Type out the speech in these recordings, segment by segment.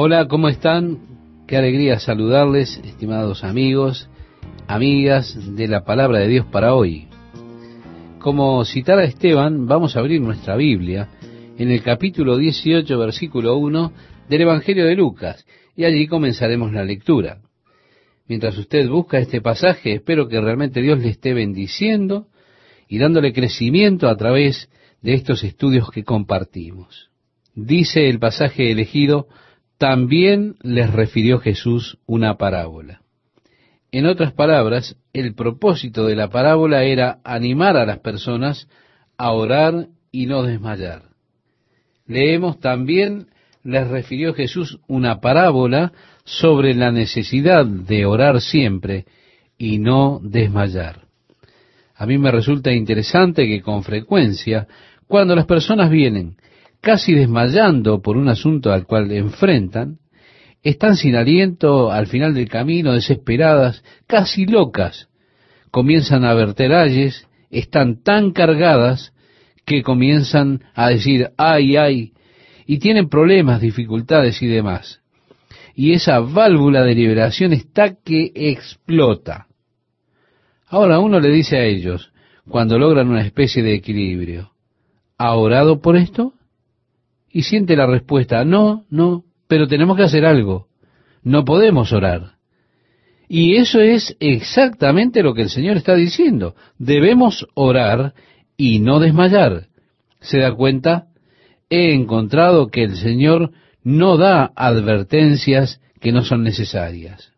Hola, ¿cómo están? Qué alegría saludarles, estimados amigos, amigas de la palabra de Dios para hoy. Como citara Esteban, vamos a abrir nuestra Biblia en el capítulo 18, versículo 1 del Evangelio de Lucas, y allí comenzaremos la lectura. Mientras usted busca este pasaje, espero que realmente Dios le esté bendiciendo y dándole crecimiento a través de estos estudios que compartimos. Dice el pasaje elegido, también les refirió Jesús una parábola. En otras palabras, el propósito de la parábola era animar a las personas a orar y no desmayar. Leemos también, les refirió Jesús una parábola sobre la necesidad de orar siempre y no desmayar. A mí me resulta interesante que con frecuencia, cuando las personas vienen casi desmayando por un asunto al cual enfrentan, están sin aliento al final del camino, desesperadas, casi locas. Comienzan a verter ayes, están tan cargadas que comienzan a decir, ay, ay, y tienen problemas, dificultades y demás. Y esa válvula de liberación está que explota. Ahora uno le dice a ellos, cuando logran una especie de equilibrio, ¿ha orado por esto? Y siente la respuesta, no, no, pero tenemos que hacer algo, no podemos orar. Y eso es exactamente lo que el Señor está diciendo, debemos orar y no desmayar. ¿Se da cuenta? He encontrado que el Señor no da advertencias que no son necesarias.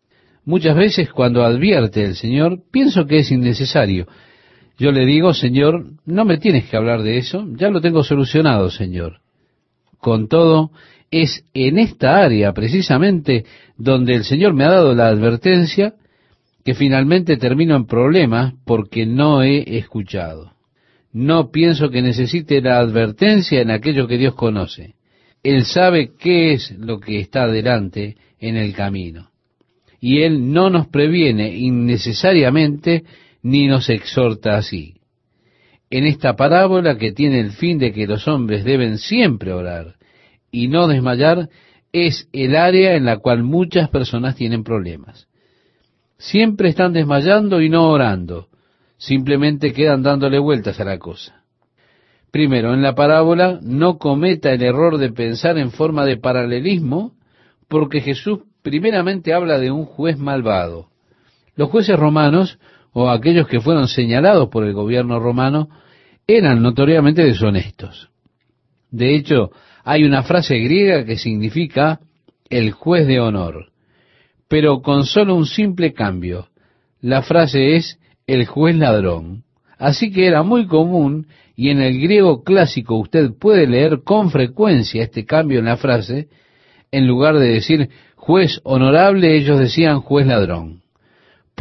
Muchas veces cuando advierte el Señor, pienso que es innecesario. Yo le digo, Señor, no me tienes que hablar de eso, ya lo tengo solucionado, Señor. Con todo, es en esta área precisamente donde el Señor me ha dado la advertencia que finalmente termino en problemas porque no he escuchado. No pienso que necesite la advertencia en aquello que Dios conoce. Él sabe qué es lo que está delante en el camino. Y Él no nos previene innecesariamente ni nos exhorta así en esta parábola que tiene el fin de que los hombres deben siempre orar y no desmayar, es el área en la cual muchas personas tienen problemas. Siempre están desmayando y no orando, simplemente quedan dándole vueltas a la cosa. Primero, en la parábola no cometa el error de pensar en forma de paralelismo, porque Jesús primeramente habla de un juez malvado. Los jueces romanos o aquellos que fueron señalados por el gobierno romano eran notoriamente deshonestos. De hecho, hay una frase griega que significa el juez de honor, pero con solo un simple cambio. La frase es el juez ladrón. Así que era muy común y en el griego clásico usted puede leer con frecuencia este cambio en la frase. En lugar de decir juez honorable, ellos decían juez ladrón.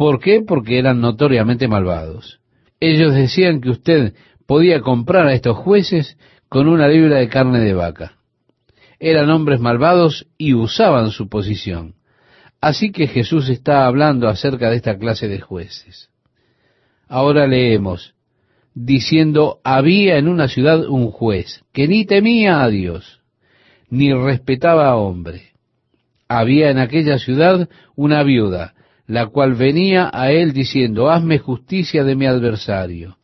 ¿Por qué? Porque eran notoriamente malvados. Ellos decían que usted podía comprar a estos jueces con una libra de carne de vaca. Eran hombres malvados y usaban su posición. Así que Jesús está hablando acerca de esta clase de jueces. Ahora leemos, diciendo, había en una ciudad un juez que ni temía a Dios, ni respetaba a hombre. Había en aquella ciudad una viuda, la cual venía a él diciendo, hazme justicia de mi adversario.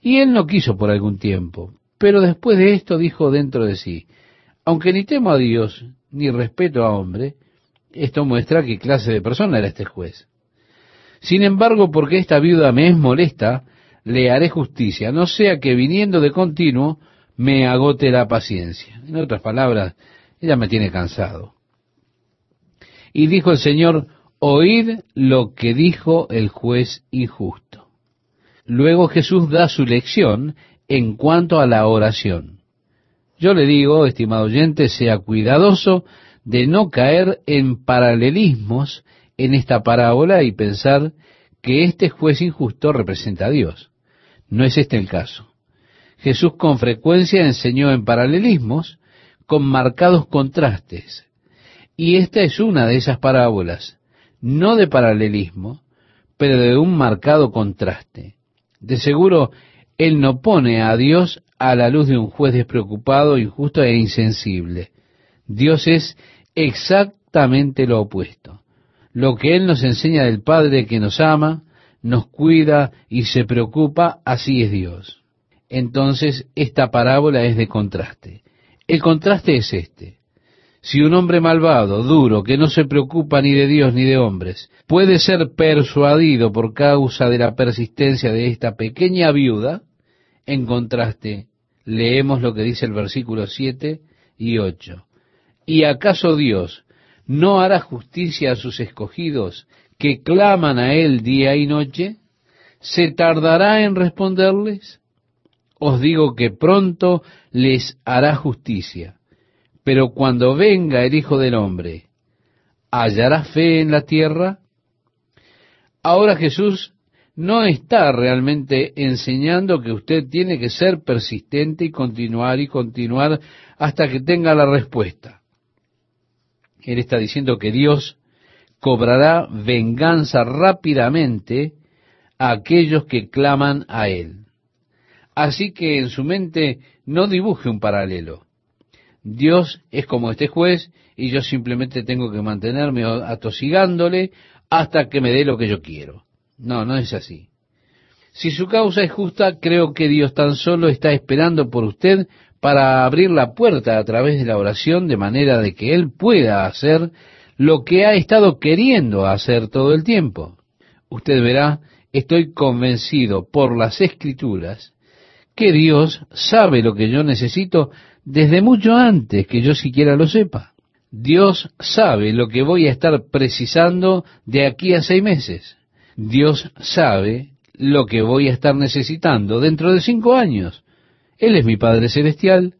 Y él no quiso por algún tiempo, pero después de esto dijo dentro de sí, aunque ni temo a Dios, ni respeto a hombre, esto muestra qué clase de persona era este juez. Sin embargo, porque esta viuda me es molesta, le haré justicia, no sea que viniendo de continuo me agote la paciencia. En otras palabras, ella me tiene cansado. Y dijo el Señor, oíd lo que dijo el juez injusto. Luego Jesús da su lección en cuanto a la oración. Yo le digo, estimado oyente, sea cuidadoso de no caer en paralelismos en esta parábola y pensar que este juez injusto representa a Dios. No es este el caso. Jesús con frecuencia enseñó en paralelismos con marcados contrastes. Y esta es una de esas parábolas no de paralelismo, pero de un marcado contraste. De seguro, él no pone a Dios a la luz de un juez despreocupado, injusto e insensible. Dios es exactamente lo opuesto. Lo que Él nos enseña del Padre que nos ama, nos cuida y se preocupa, así es Dios. Entonces, esta parábola es de contraste. El contraste es este. Si un hombre malvado, duro, que no se preocupa ni de Dios ni de hombres, puede ser persuadido por causa de la persistencia de esta pequeña viuda, en contraste, leemos lo que dice el versículo 7 y 8. ¿Y acaso Dios no hará justicia a sus escogidos que claman a Él día y noche? ¿Se tardará en responderles? Os digo que pronto les hará justicia. Pero cuando venga el Hijo del Hombre, ¿hallará fe en la tierra? Ahora Jesús no está realmente enseñando que usted tiene que ser persistente y continuar y continuar hasta que tenga la respuesta. Él está diciendo que Dios cobrará venganza rápidamente a aquellos que claman a Él. Así que en su mente no dibuje un paralelo. Dios es como este juez y yo simplemente tengo que mantenerme atosigándole hasta que me dé lo que yo quiero. No, no es así. Si su causa es justa, creo que Dios tan solo está esperando por usted para abrir la puerta a través de la oración de manera de que Él pueda hacer lo que ha estado queriendo hacer todo el tiempo. Usted verá, estoy convencido por las escrituras que Dios sabe lo que yo necesito desde mucho antes que yo siquiera lo sepa. Dios sabe lo que voy a estar precisando de aquí a seis meses. Dios sabe lo que voy a estar necesitando dentro de cinco años. Él es mi Padre Celestial.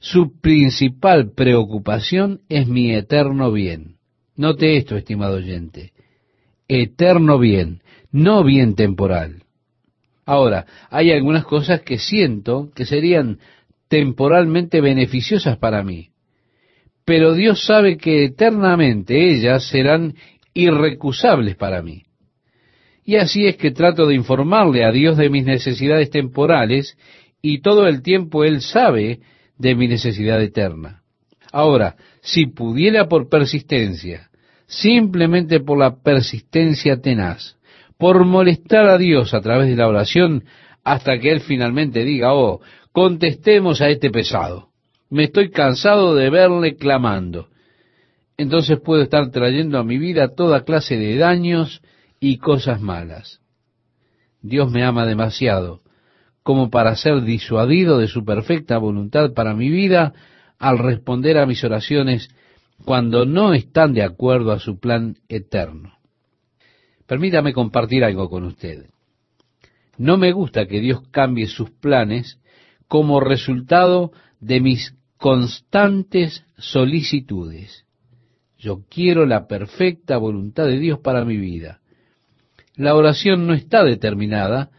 Su principal preocupación es mi eterno bien. Note esto, estimado oyente. Eterno bien, no bien temporal. Ahora, hay algunas cosas que siento que serían temporalmente beneficiosas para mí. Pero Dios sabe que eternamente ellas serán irrecusables para mí. Y así es que trato de informarle a Dios de mis necesidades temporales y todo el tiempo Él sabe de mi necesidad eterna. Ahora, si pudiera por persistencia, simplemente por la persistencia tenaz, por molestar a Dios a través de la oración, hasta que Él finalmente diga, oh, contestemos a este pesado. Me estoy cansado de verle clamando. Entonces puedo estar trayendo a mi vida toda clase de daños y cosas malas. Dios me ama demasiado como para ser disuadido de su perfecta voluntad para mi vida al responder a mis oraciones cuando no están de acuerdo a su plan eterno. Permítame compartir algo con usted. No me gusta que Dios cambie sus planes como resultado de mis constantes solicitudes. Yo quiero la perfecta voluntad de Dios para mi vida la oración no está determinada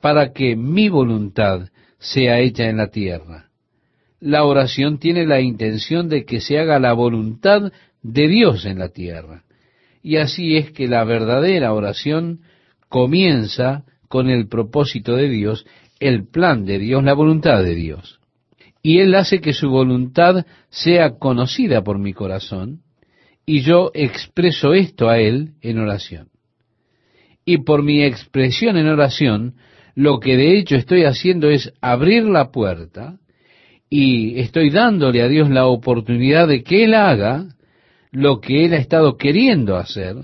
para que mi voluntad sea hecha en la tierra. La oración tiene la intención de que se haga la voluntad de Dios en la tierra. Y así es que la verdadera oración comienza con el propósito de Dios, el plan de Dios, la voluntad de Dios. Y Él hace que su voluntad sea conocida por mi corazón, y yo expreso esto a Él en oración y por mi expresión en oración, lo que de hecho estoy haciendo es abrir la puerta y estoy dándole a Dios la oportunidad de que Él haga lo que Él ha estado queriendo hacer,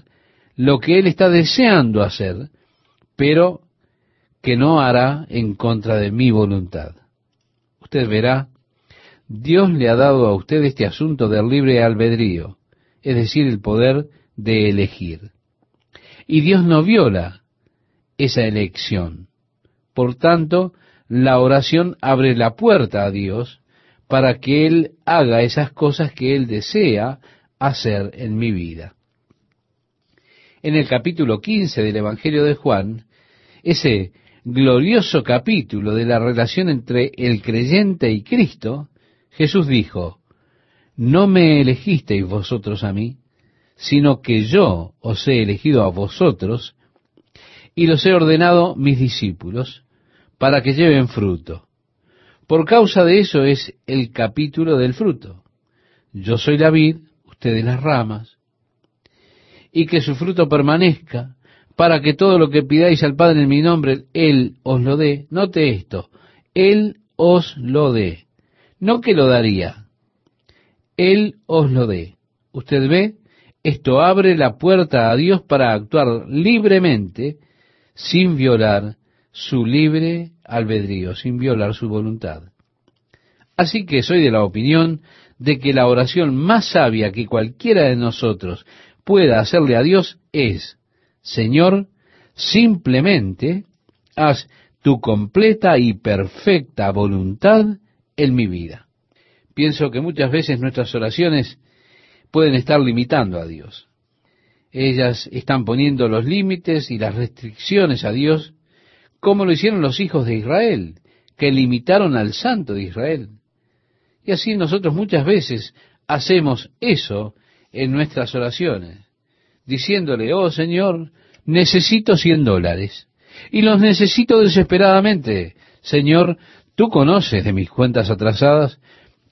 lo que Él está deseando hacer, pero que no hará en contra de mi voluntad. Usted verá, Dios le ha dado a usted este asunto del libre albedrío, es decir, el poder de elegir. Y Dios no viola esa elección. Por tanto, la oración abre la puerta a Dios para que Él haga esas cosas que Él desea hacer en mi vida. En el capítulo 15 del Evangelio de Juan, ese glorioso capítulo de la relación entre el creyente y Cristo, Jesús dijo, ¿no me elegisteis vosotros a mí? sino que yo os he elegido a vosotros y los he ordenado mis discípulos para que lleven fruto. Por causa de eso es el capítulo del fruto. Yo soy la vid, ustedes las ramas, y que su fruto permanezca, para que todo lo que pidáis al Padre en mi nombre, Él os lo dé. Note esto, Él os lo dé. No que lo daría, Él os lo dé. Usted ve, esto abre la puerta a Dios para actuar libremente, sin violar su libre albedrío, sin violar su voluntad. Así que soy de la opinión de que la oración más sabia que cualquiera de nosotros pueda hacerle a Dios es, Señor, simplemente haz tu completa y perfecta voluntad en mi vida. Pienso que muchas veces nuestras oraciones pueden estar limitando a Dios. Ellas están poniendo los límites y las restricciones a Dios, como lo hicieron los hijos de Israel, que limitaron al santo de Israel. Y así nosotros muchas veces hacemos eso en nuestras oraciones, diciéndole, oh Señor, necesito cien dólares. Y los necesito desesperadamente. Señor, tú conoces de mis cuentas atrasadas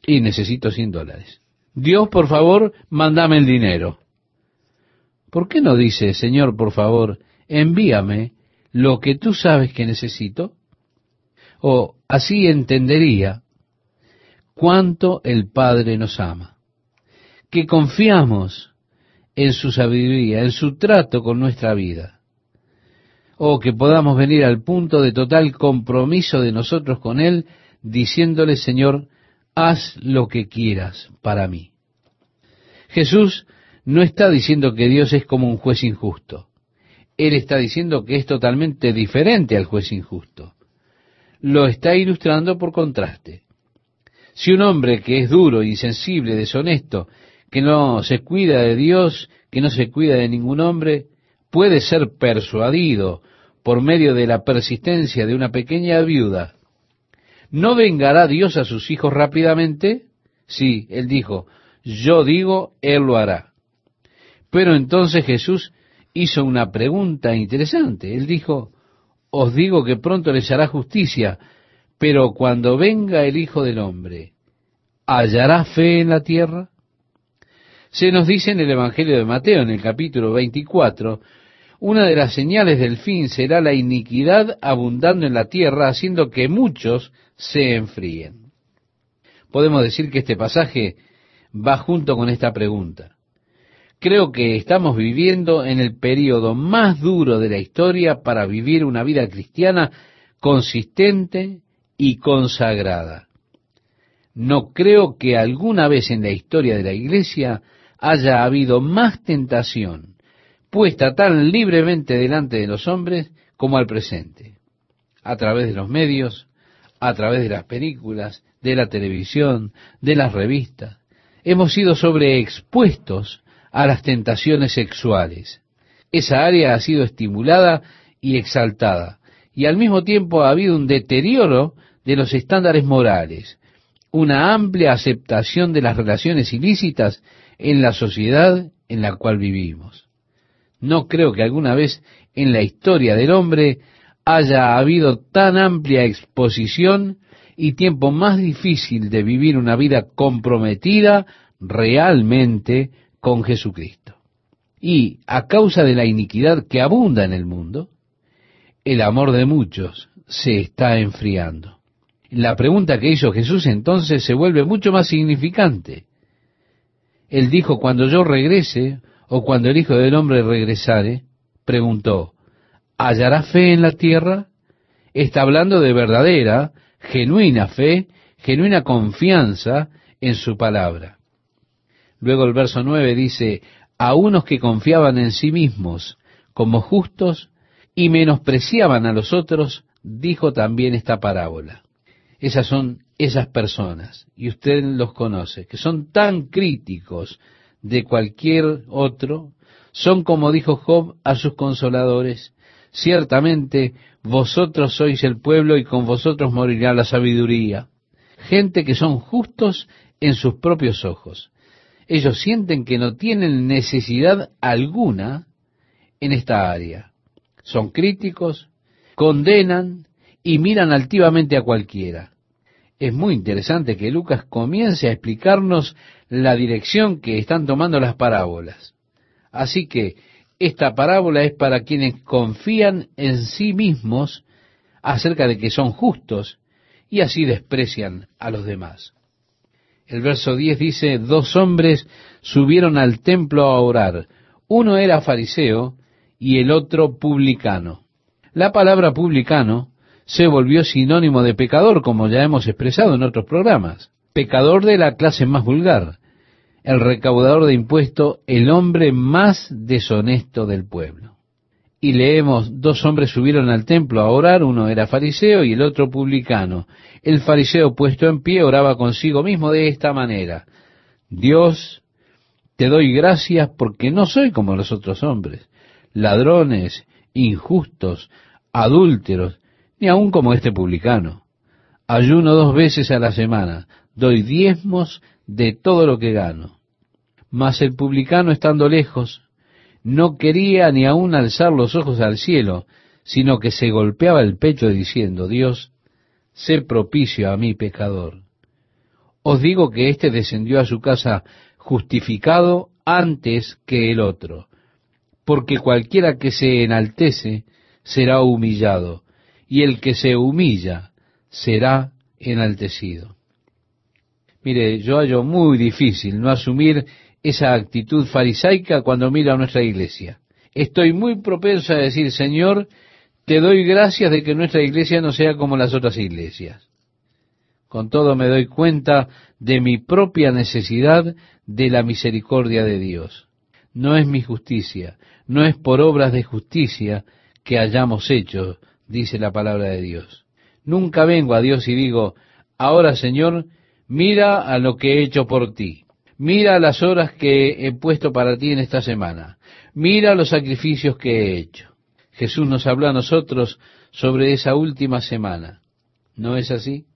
y necesito cien dólares. Dios, por favor, mándame el dinero. ¿Por qué no dice, Señor, por favor, envíame lo que tú sabes que necesito? O así entendería cuánto el Padre nos ama, que confiamos en su sabiduría, en su trato con nuestra vida, o que podamos venir al punto de total compromiso de nosotros con Él, diciéndole, Señor, haz lo que quieras para mí. Jesús no está diciendo que Dios es como un juez injusto. Él está diciendo que es totalmente diferente al juez injusto. Lo está ilustrando por contraste. Si un hombre que es duro, insensible, deshonesto, que no se cuida de Dios, que no se cuida de ningún hombre, puede ser persuadido por medio de la persistencia de una pequeña viuda, ¿no vengará Dios a sus hijos rápidamente? Sí, él dijo, yo digo, él lo hará. Pero entonces Jesús hizo una pregunta interesante. Él dijo, os digo que pronto les hará justicia, pero cuando venga el Hijo del Hombre, ¿hallará fe en la tierra? Se nos dice en el Evangelio de Mateo, en el capítulo 24, una de las señales del fin será la iniquidad abundando en la tierra, haciendo que muchos se enfríen. Podemos decir que este pasaje va junto con esta pregunta. Creo que estamos viviendo en el periodo más duro de la historia para vivir una vida cristiana consistente y consagrada. No creo que alguna vez en la historia de la Iglesia haya habido más tentación puesta tan libremente delante de los hombres como al presente, a través de los medios, a través de las películas, de la televisión, de las revistas. Hemos sido sobreexpuestos a las tentaciones sexuales. Esa área ha sido estimulada y exaltada, y al mismo tiempo ha habido un deterioro de los estándares morales, una amplia aceptación de las relaciones ilícitas en la sociedad en la cual vivimos. No creo que alguna vez en la historia del hombre haya habido tan amplia exposición y tiempo más difícil de vivir una vida comprometida realmente con Jesucristo. Y a causa de la iniquidad que abunda en el mundo, el amor de muchos se está enfriando. La pregunta que hizo Jesús entonces se vuelve mucho más significante. Él dijo, cuando yo regrese, o cuando el Hijo del Hombre regresare, preguntó, ¿hallará fe en la tierra? Está hablando de verdadera, genuina fe, genuina confianza en su palabra. Luego el verso 9 dice, a unos que confiaban en sí mismos como justos y menospreciaban a los otros, dijo también esta parábola. Esas son esas personas, y usted los conoce, que son tan críticos de cualquier otro, son como dijo Job a sus consoladores, ciertamente vosotros sois el pueblo y con vosotros morirá la sabiduría. Gente que son justos en sus propios ojos. Ellos sienten que no tienen necesidad alguna en esta área. Son críticos, condenan y miran altivamente a cualquiera. Es muy interesante que Lucas comience a explicarnos la dirección que están tomando las parábolas. Así que esta parábola es para quienes confían en sí mismos acerca de que son justos y así desprecian a los demás. El verso 10 dice, dos hombres subieron al templo a orar. Uno era fariseo y el otro publicano. La palabra publicano se volvió sinónimo de pecador, como ya hemos expresado en otros programas. Pecador de la clase más vulgar, el recaudador de impuestos, el hombre más deshonesto del pueblo. Y leemos, dos hombres subieron al templo a orar, uno era fariseo y el otro publicano. El fariseo puesto en pie oraba consigo mismo de esta manera, Dios, te doy gracias porque no soy como los otros hombres, ladrones, injustos, adúlteros, ni aun como este publicano. Ayuno dos veces a la semana, doy diezmos de todo lo que gano. Mas el publicano estando lejos, no quería ni aun alzar los ojos al cielo, sino que se golpeaba el pecho diciendo, Dios, sé propicio a mi pecador. Os digo que éste descendió a su casa justificado antes que el otro, porque cualquiera que se enaltece será humillado, y el que se humilla será enaltecido. Mire, yo hallo muy difícil no asumir esa actitud farisaica cuando miro a nuestra iglesia. Estoy muy propenso a decir, Señor, te doy gracias de que nuestra iglesia no sea como las otras iglesias. Con todo me doy cuenta de mi propia necesidad de la misericordia de Dios. No es mi justicia, no es por obras de justicia que hayamos hecho, dice la palabra de Dios. Nunca vengo a Dios y digo, ahora Señor, mira a lo que he hecho por ti. Mira las horas que he puesto para ti en esta semana. Mira los sacrificios que he hecho. Jesús nos habló a nosotros sobre esa última semana. ¿No es así?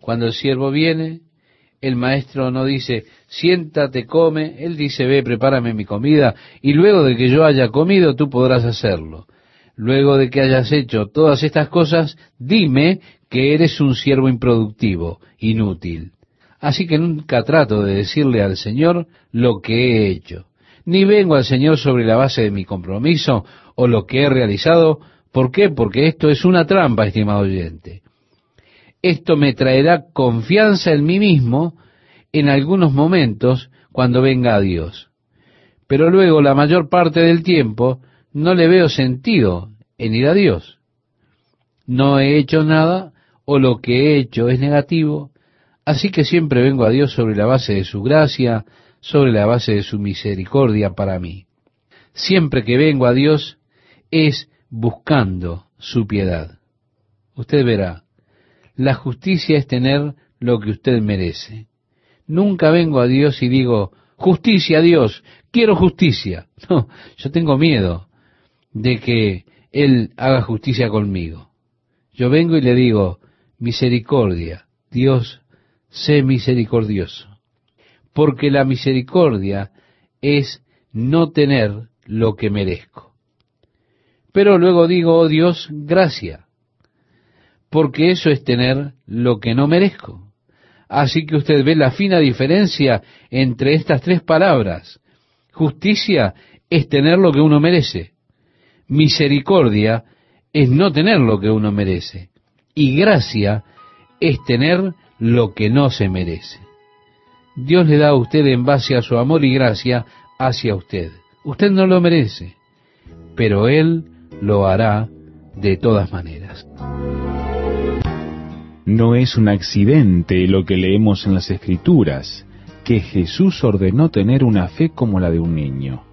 Cuando el siervo viene, el maestro no dice, siéntate, come, él dice, ve, prepárame mi comida, y luego de que yo haya comido, tú podrás hacerlo. Luego de que hayas hecho todas estas cosas, dime que eres un siervo improductivo, inútil. Así que nunca trato de decirle al Señor lo que he hecho. Ni vengo al Señor sobre la base de mi compromiso o lo que he realizado. ¿Por qué? Porque esto es una trampa, estimado oyente. Esto me traerá confianza en mí mismo en algunos momentos cuando venga a Dios. Pero luego la mayor parte del tiempo no le veo sentido en ir a Dios. No he hecho nada o lo que he hecho es negativo Así que siempre vengo a Dios sobre la base de su gracia, sobre la base de su misericordia para mí. Siempre que vengo a Dios es buscando su piedad. Usted verá, la justicia es tener lo que usted merece. Nunca vengo a Dios y digo, justicia Dios, quiero justicia. No, yo tengo miedo de que Él haga justicia conmigo. Yo vengo y le digo, misericordia, Dios sé misericordioso, porque la misericordia es no tener lo que merezco. Pero luego digo, oh Dios, gracia, porque eso es tener lo que no merezco. Así que usted ve la fina diferencia entre estas tres palabras. Justicia es tener lo que uno merece. Misericordia es no tener lo que uno merece. Y gracia es tener lo que no se merece. Dios le da a usted en base a su amor y gracia hacia usted. Usted no lo merece, pero Él lo hará de todas maneras. No es un accidente lo que leemos en las Escrituras, que Jesús ordenó tener una fe como la de un niño.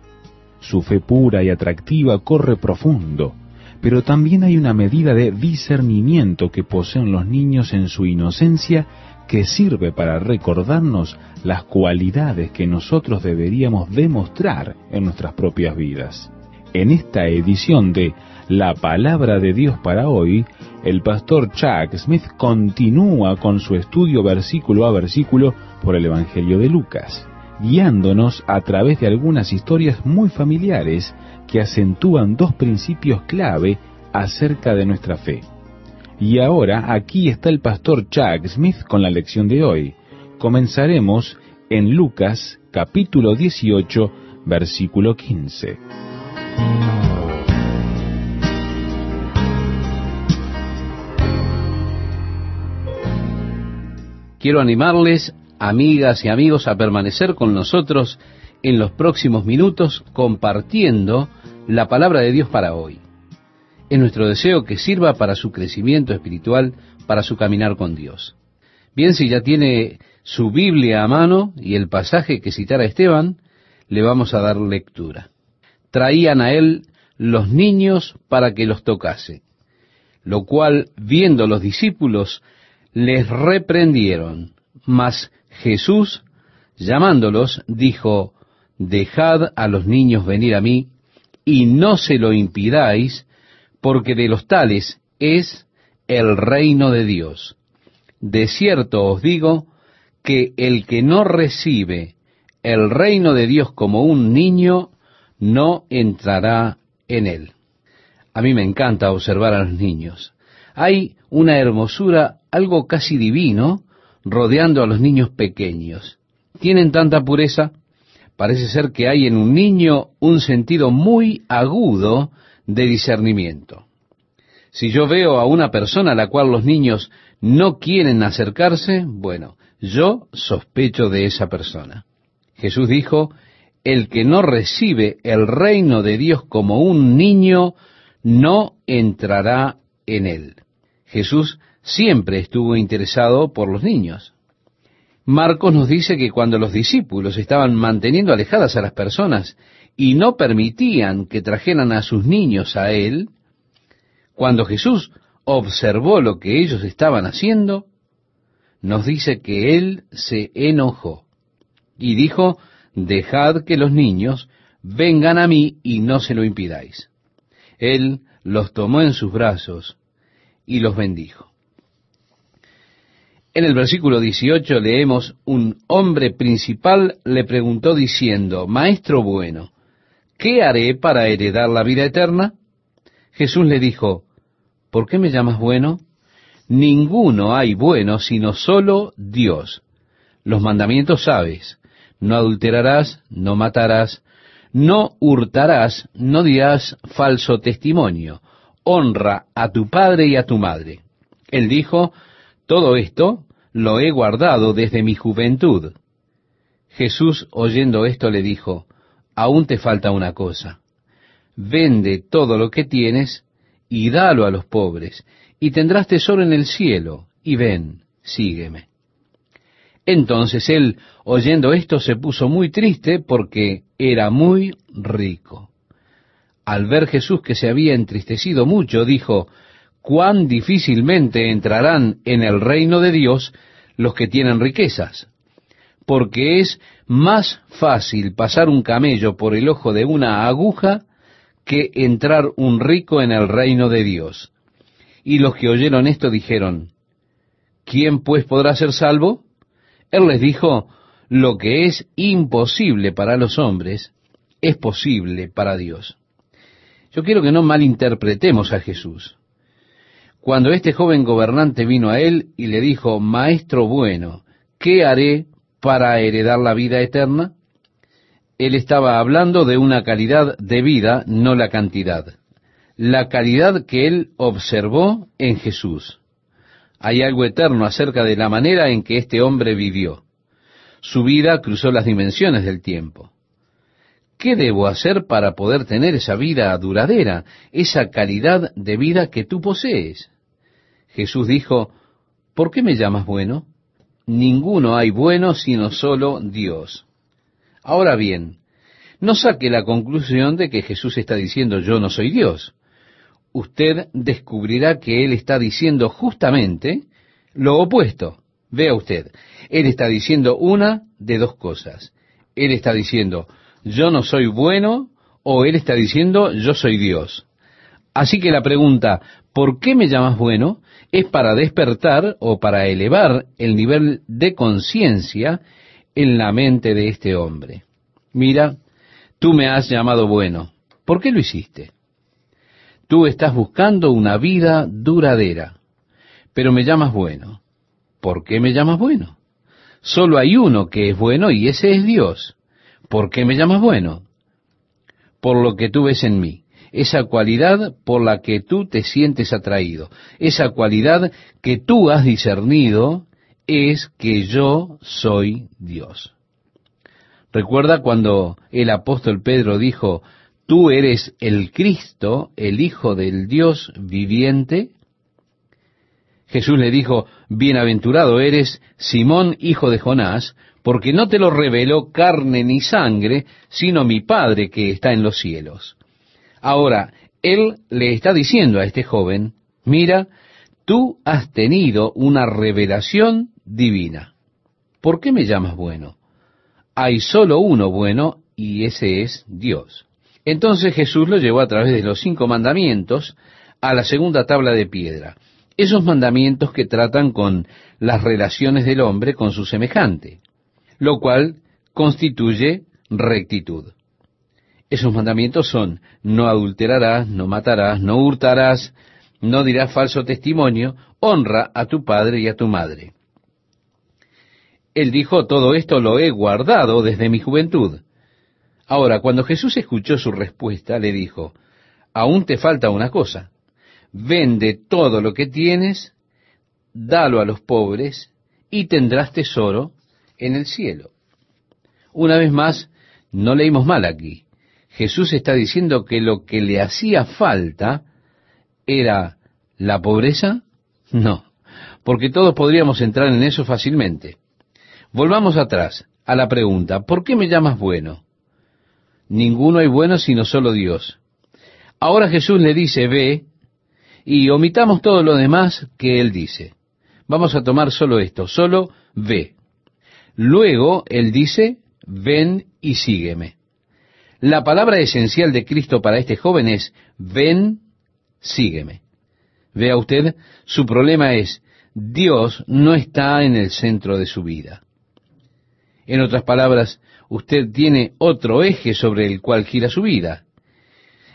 Su fe pura y atractiva corre profundo, pero también hay una medida de discernimiento que poseen los niños en su inocencia que sirve para recordarnos las cualidades que nosotros deberíamos demostrar en nuestras propias vidas. En esta edición de La Palabra de Dios para hoy, el pastor Chuck Smith continúa con su estudio versículo a versículo por el Evangelio de Lucas, guiándonos a través de algunas historias muy familiares que acentúan dos principios clave acerca de nuestra fe. Y ahora aquí está el pastor Chuck Smith con la lección de hoy. Comenzaremos en Lucas capítulo 18 versículo 15. Quiero animarles, amigas y amigos, a permanecer con nosotros en los próximos minutos compartiendo la palabra de Dios para hoy. Es nuestro deseo que sirva para su crecimiento espiritual, para su caminar con Dios. Bien, si ya tiene su Biblia a mano y el pasaje que citara Esteban, le vamos a dar lectura. Traían a él los niños para que los tocase, lo cual, viendo los discípulos, les reprendieron. Mas Jesús, llamándolos, dijo, Dejad a los niños venir a mí, y no se lo impidáis, porque de los tales es el reino de Dios. De cierto os digo que el que no recibe el reino de Dios como un niño, no entrará en él. A mí me encanta observar a los niños. Hay una hermosura, algo casi divino, rodeando a los niños pequeños. Tienen tanta pureza, parece ser que hay en un niño un sentido muy agudo de discernimiento. Si yo veo a una persona a la cual los niños no quieren acercarse, bueno, yo sospecho de esa persona. Jesús dijo, el que no recibe el reino de Dios como un niño, no entrará en él. Jesús siempre estuvo interesado por los niños. Marcos nos dice que cuando los discípulos estaban manteniendo alejadas a las personas y no permitían que trajeran a sus niños a Él, cuando Jesús observó lo que ellos estaban haciendo, nos dice que Él se enojó y dijo, dejad que los niños vengan a mí y no se lo impidáis. Él los tomó en sus brazos y los bendijo. En el versículo 18 leemos, un hombre principal le preguntó diciendo, Maestro bueno, ¿qué haré para heredar la vida eterna? Jesús le dijo, ¿por qué me llamas bueno? Ninguno hay bueno sino solo Dios. Los mandamientos sabes, no adulterarás, no matarás, no hurtarás, no dirás falso testimonio, honra a tu padre y a tu madre. Él dijo, todo esto lo he guardado desde mi juventud. Jesús, oyendo esto, le dijo, aún te falta una cosa. Vende todo lo que tienes y dalo a los pobres, y tendrás tesoro en el cielo, y ven, sígueme. Entonces él, oyendo esto, se puso muy triste porque era muy rico. Al ver Jesús que se había entristecido mucho, dijo, cuán difícilmente entrarán en el reino de Dios los que tienen riquezas, porque es más fácil pasar un camello por el ojo de una aguja que entrar un rico en el reino de Dios. Y los que oyeron esto dijeron, ¿quién pues podrá ser salvo? Él les dijo, lo que es imposible para los hombres, es posible para Dios. Yo quiero que no malinterpretemos a Jesús. Cuando este joven gobernante vino a él y le dijo, Maestro bueno, ¿qué haré para heredar la vida eterna? Él estaba hablando de una calidad de vida, no la cantidad. La calidad que él observó en Jesús. Hay algo eterno acerca de la manera en que este hombre vivió. Su vida cruzó las dimensiones del tiempo. ¿Qué debo hacer para poder tener esa vida duradera, esa calidad de vida que tú posees? Jesús dijo, ¿por qué me llamas bueno? Ninguno hay bueno sino solo Dios. Ahora bien, no saque la conclusión de que Jesús está diciendo yo no soy Dios. Usted descubrirá que Él está diciendo justamente lo opuesto. Vea usted, Él está diciendo una de dos cosas. Él está diciendo, yo no soy bueno o él está diciendo yo soy Dios. Así que la pregunta, ¿por qué me llamas bueno? es para despertar o para elevar el nivel de conciencia en la mente de este hombre. Mira, tú me has llamado bueno. ¿Por qué lo hiciste? Tú estás buscando una vida duradera. pero me llamas bueno. ¿Por qué me llamas bueno? Solo hay uno que es bueno y ese es Dios. ¿Por qué me llamas bueno? Por lo que tú ves en mí, esa cualidad por la que tú te sientes atraído, esa cualidad que tú has discernido es que yo soy Dios. Recuerda cuando el apóstol Pedro dijo, tú eres el Cristo, el Hijo del Dios viviente. Jesús le dijo, bienaventurado eres, Simón, hijo de Jonás, porque no te lo reveló carne ni sangre, sino mi Padre que está en los cielos. Ahora, él le está diciendo a este joven, mira, tú has tenido una revelación divina. ¿Por qué me llamas bueno? Hay solo uno bueno y ese es Dios. Entonces Jesús lo llevó a través de los cinco mandamientos a la segunda tabla de piedra. Esos mandamientos que tratan con las relaciones del hombre con su semejante, lo cual constituye rectitud. Esos mandamientos son, no adulterarás, no matarás, no hurtarás, no dirás falso testimonio, honra a tu padre y a tu madre. Él dijo, todo esto lo he guardado desde mi juventud. Ahora, cuando Jesús escuchó su respuesta, le dijo, aún te falta una cosa. Vende todo lo que tienes, dalo a los pobres, y tendrás tesoro en el cielo. Una vez más, no leímos mal aquí. Jesús está diciendo que lo que le hacía falta era la pobreza. No, porque todos podríamos entrar en eso fácilmente. Volvamos atrás a la pregunta, ¿por qué me llamas bueno? Ninguno hay bueno sino solo Dios. Ahora Jesús le dice, ve, y omitamos todo lo demás que él dice. Vamos a tomar solo esto, solo ve. Luego él dice, ven y sígueme. La palabra esencial de Cristo para este joven es, ven, sígueme. Vea usted, su problema es, Dios no está en el centro de su vida. En otras palabras, usted tiene otro eje sobre el cual gira su vida.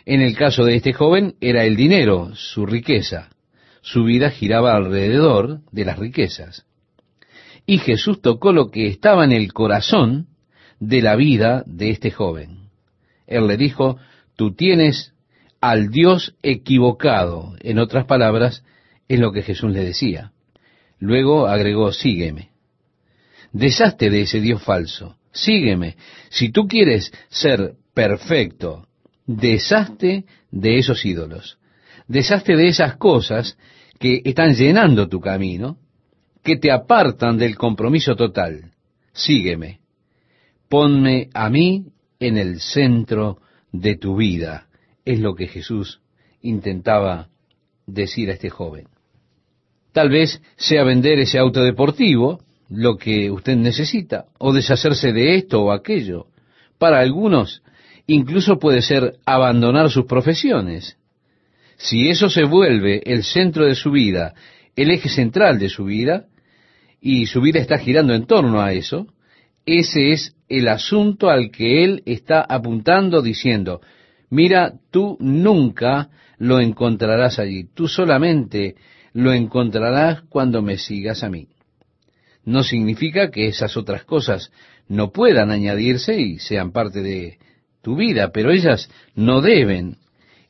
En el caso de este joven era el dinero, su riqueza. Su vida giraba alrededor de las riquezas. Y Jesús tocó lo que estaba en el corazón de la vida de este joven. Él le dijo, tú tienes al Dios equivocado. En otras palabras, es lo que Jesús le decía. Luego agregó, sígueme. Deshazte de ese Dios falso sígueme. Si tú quieres ser perfecto, deshazte de esos ídolos. Deshazte de esas cosas que están llenando tu camino, que te apartan del compromiso total. Sígueme. Ponme a mí en el centro de tu vida. Es lo que Jesús intentaba decir a este joven. Tal vez sea vender ese auto deportivo, lo que usted necesita, o deshacerse de esto o aquello. Para algunos, incluso puede ser abandonar sus profesiones. Si eso se vuelve el centro de su vida, el eje central de su vida, y su vida está girando en torno a eso, ese es el asunto al que él está apuntando diciendo, mira, tú nunca lo encontrarás allí, tú solamente lo encontrarás cuando me sigas a mí no significa que esas otras cosas no puedan añadirse y sean parte de tu vida, pero ellas no deben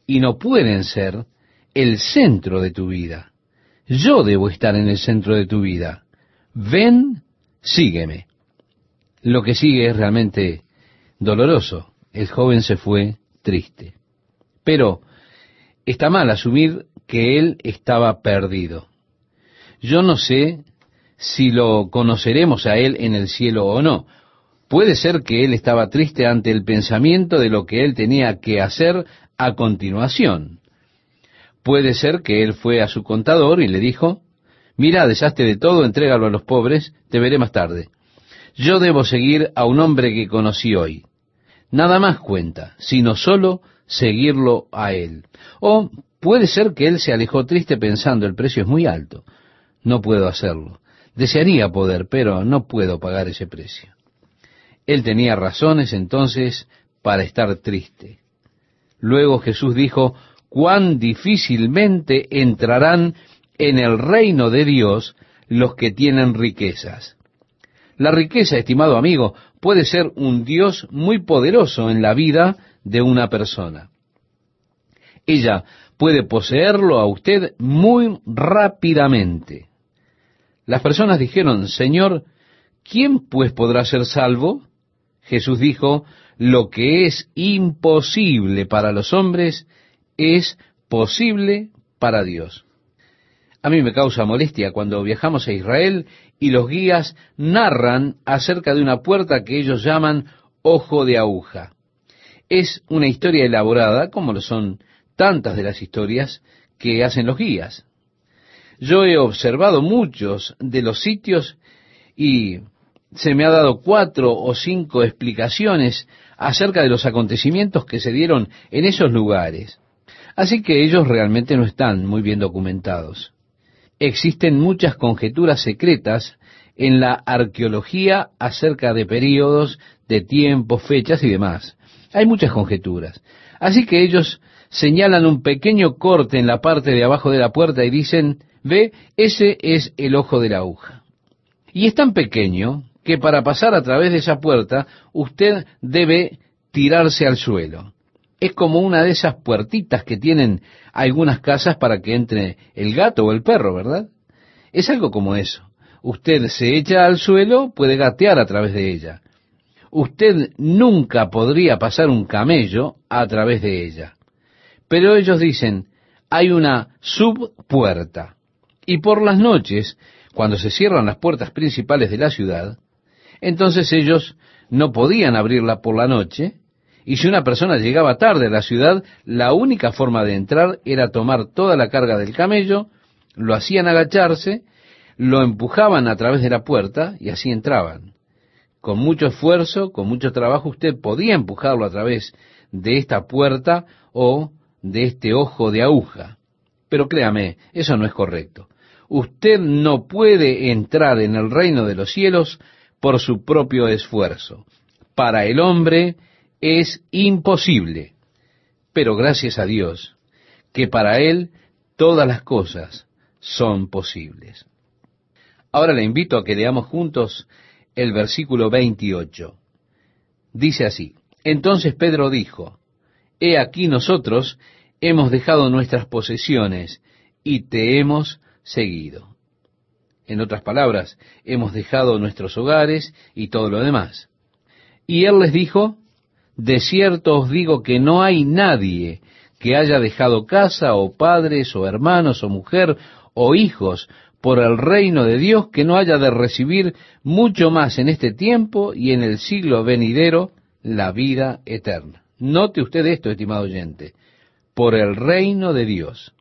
y no pueden ser el centro de tu vida. Yo debo estar en el centro de tu vida. Ven, sígueme. Lo que sigue es realmente doloroso. El joven se fue triste. Pero está mal asumir que él estaba perdido. Yo no sé si lo conoceremos a Él en el cielo o no. Puede ser que Él estaba triste ante el pensamiento de lo que Él tenía que hacer a continuación. Puede ser que Él fue a su contador y le dijo, mira, deshazte de todo, entrégalo a los pobres, te veré más tarde. Yo debo seguir a un hombre que conocí hoy. Nada más cuenta, sino solo seguirlo a Él. O puede ser que Él se alejó triste pensando, el precio es muy alto, no puedo hacerlo. Desearía poder, pero no puedo pagar ese precio. Él tenía razones entonces para estar triste. Luego Jesús dijo, cuán difícilmente entrarán en el reino de Dios los que tienen riquezas. La riqueza, estimado amigo, puede ser un Dios muy poderoso en la vida de una persona. Ella puede poseerlo a usted muy rápidamente. Las personas dijeron, Señor, ¿quién pues podrá ser salvo? Jesús dijo, lo que es imposible para los hombres es posible para Dios. A mí me causa molestia cuando viajamos a Israel y los guías narran acerca de una puerta que ellos llaman ojo de aguja. Es una historia elaborada, como lo son tantas de las historias que hacen los guías. Yo he observado muchos de los sitios y se me ha dado cuatro o cinco explicaciones acerca de los acontecimientos que se dieron en esos lugares. Así que ellos realmente no están muy bien documentados. Existen muchas conjeturas secretas en la arqueología acerca de períodos, de tiempos, fechas y demás. Hay muchas conjeturas. Así que ellos señalan un pequeño corte en la parte de abajo de la puerta y dicen, ve, ese es el ojo de la aguja. Y es tan pequeño que para pasar a través de esa puerta usted debe tirarse al suelo. Es como una de esas puertitas que tienen algunas casas para que entre el gato o el perro, ¿verdad? Es algo como eso. Usted se echa al suelo, puede gatear a través de ella. Usted nunca podría pasar un camello a través de ella. Pero ellos dicen, hay una subpuerta. Y por las noches, cuando se cierran las puertas principales de la ciudad, entonces ellos no podían abrirla por la noche, y si una persona llegaba tarde a la ciudad, la única forma de entrar era tomar toda la carga del camello, lo hacían agacharse, lo empujaban a través de la puerta y así entraban. Con mucho esfuerzo, con mucho trabajo, usted podía empujarlo a través de esta puerta o de este ojo de aguja. Pero créame, eso no es correcto. Usted no puede entrar en el reino de los cielos por su propio esfuerzo. Para el hombre es imposible, pero gracias a Dios, que para Él todas las cosas son posibles. Ahora le invito a que leamos juntos el versículo 28. Dice así, entonces Pedro dijo, He aquí nosotros hemos dejado nuestras posesiones y te hemos seguido. En otras palabras, hemos dejado nuestros hogares y todo lo demás. Y él les dijo, de cierto os digo que no hay nadie que haya dejado casa o padres o hermanos o mujer o hijos por el reino de Dios que no haya de recibir mucho más en este tiempo y en el siglo venidero la vida eterna. Note usted esto, estimado oyente, por el reino de Dios.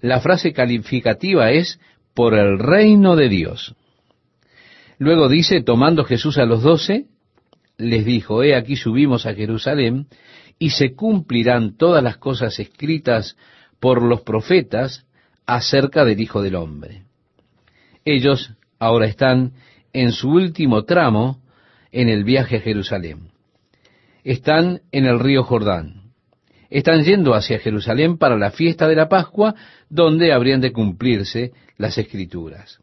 La frase calificativa es por el reino de Dios. Luego dice, tomando Jesús a los doce, les dijo, he aquí subimos a Jerusalén, y se cumplirán todas las cosas escritas por los profetas acerca del Hijo del Hombre. Ellos ahora están en su último tramo en el viaje a Jerusalén. Están en el río Jordán. Están yendo hacia Jerusalén para la fiesta de la Pascua, donde habrían de cumplirse las escrituras.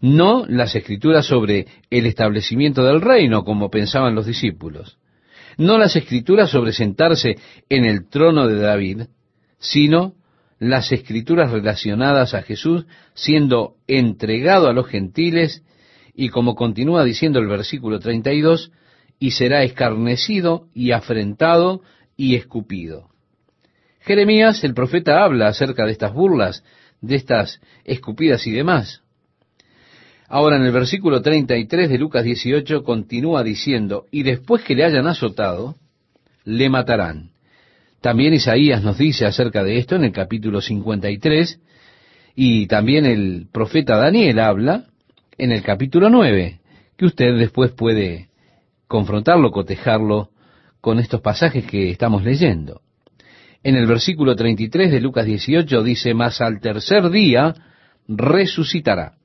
No las escrituras sobre el establecimiento del reino, como pensaban los discípulos. No las escrituras sobre sentarse en el trono de David, sino las escrituras relacionadas a Jesús siendo entregado a los gentiles y como continúa diciendo el versículo 32, y será escarnecido y afrentado y escupido. Jeremías, el profeta, habla acerca de estas burlas, de estas escupidas y demás. Ahora en el versículo 33 de Lucas 18 continúa diciendo, y después que le hayan azotado, le matarán. También Isaías nos dice acerca de esto en el capítulo 53, y también el profeta Daniel habla en el capítulo 9, que usted después puede confrontarlo, cotejarlo con estos pasajes que estamos leyendo. En el versículo 33 de Lucas 18 dice, mas al tercer día resucitará.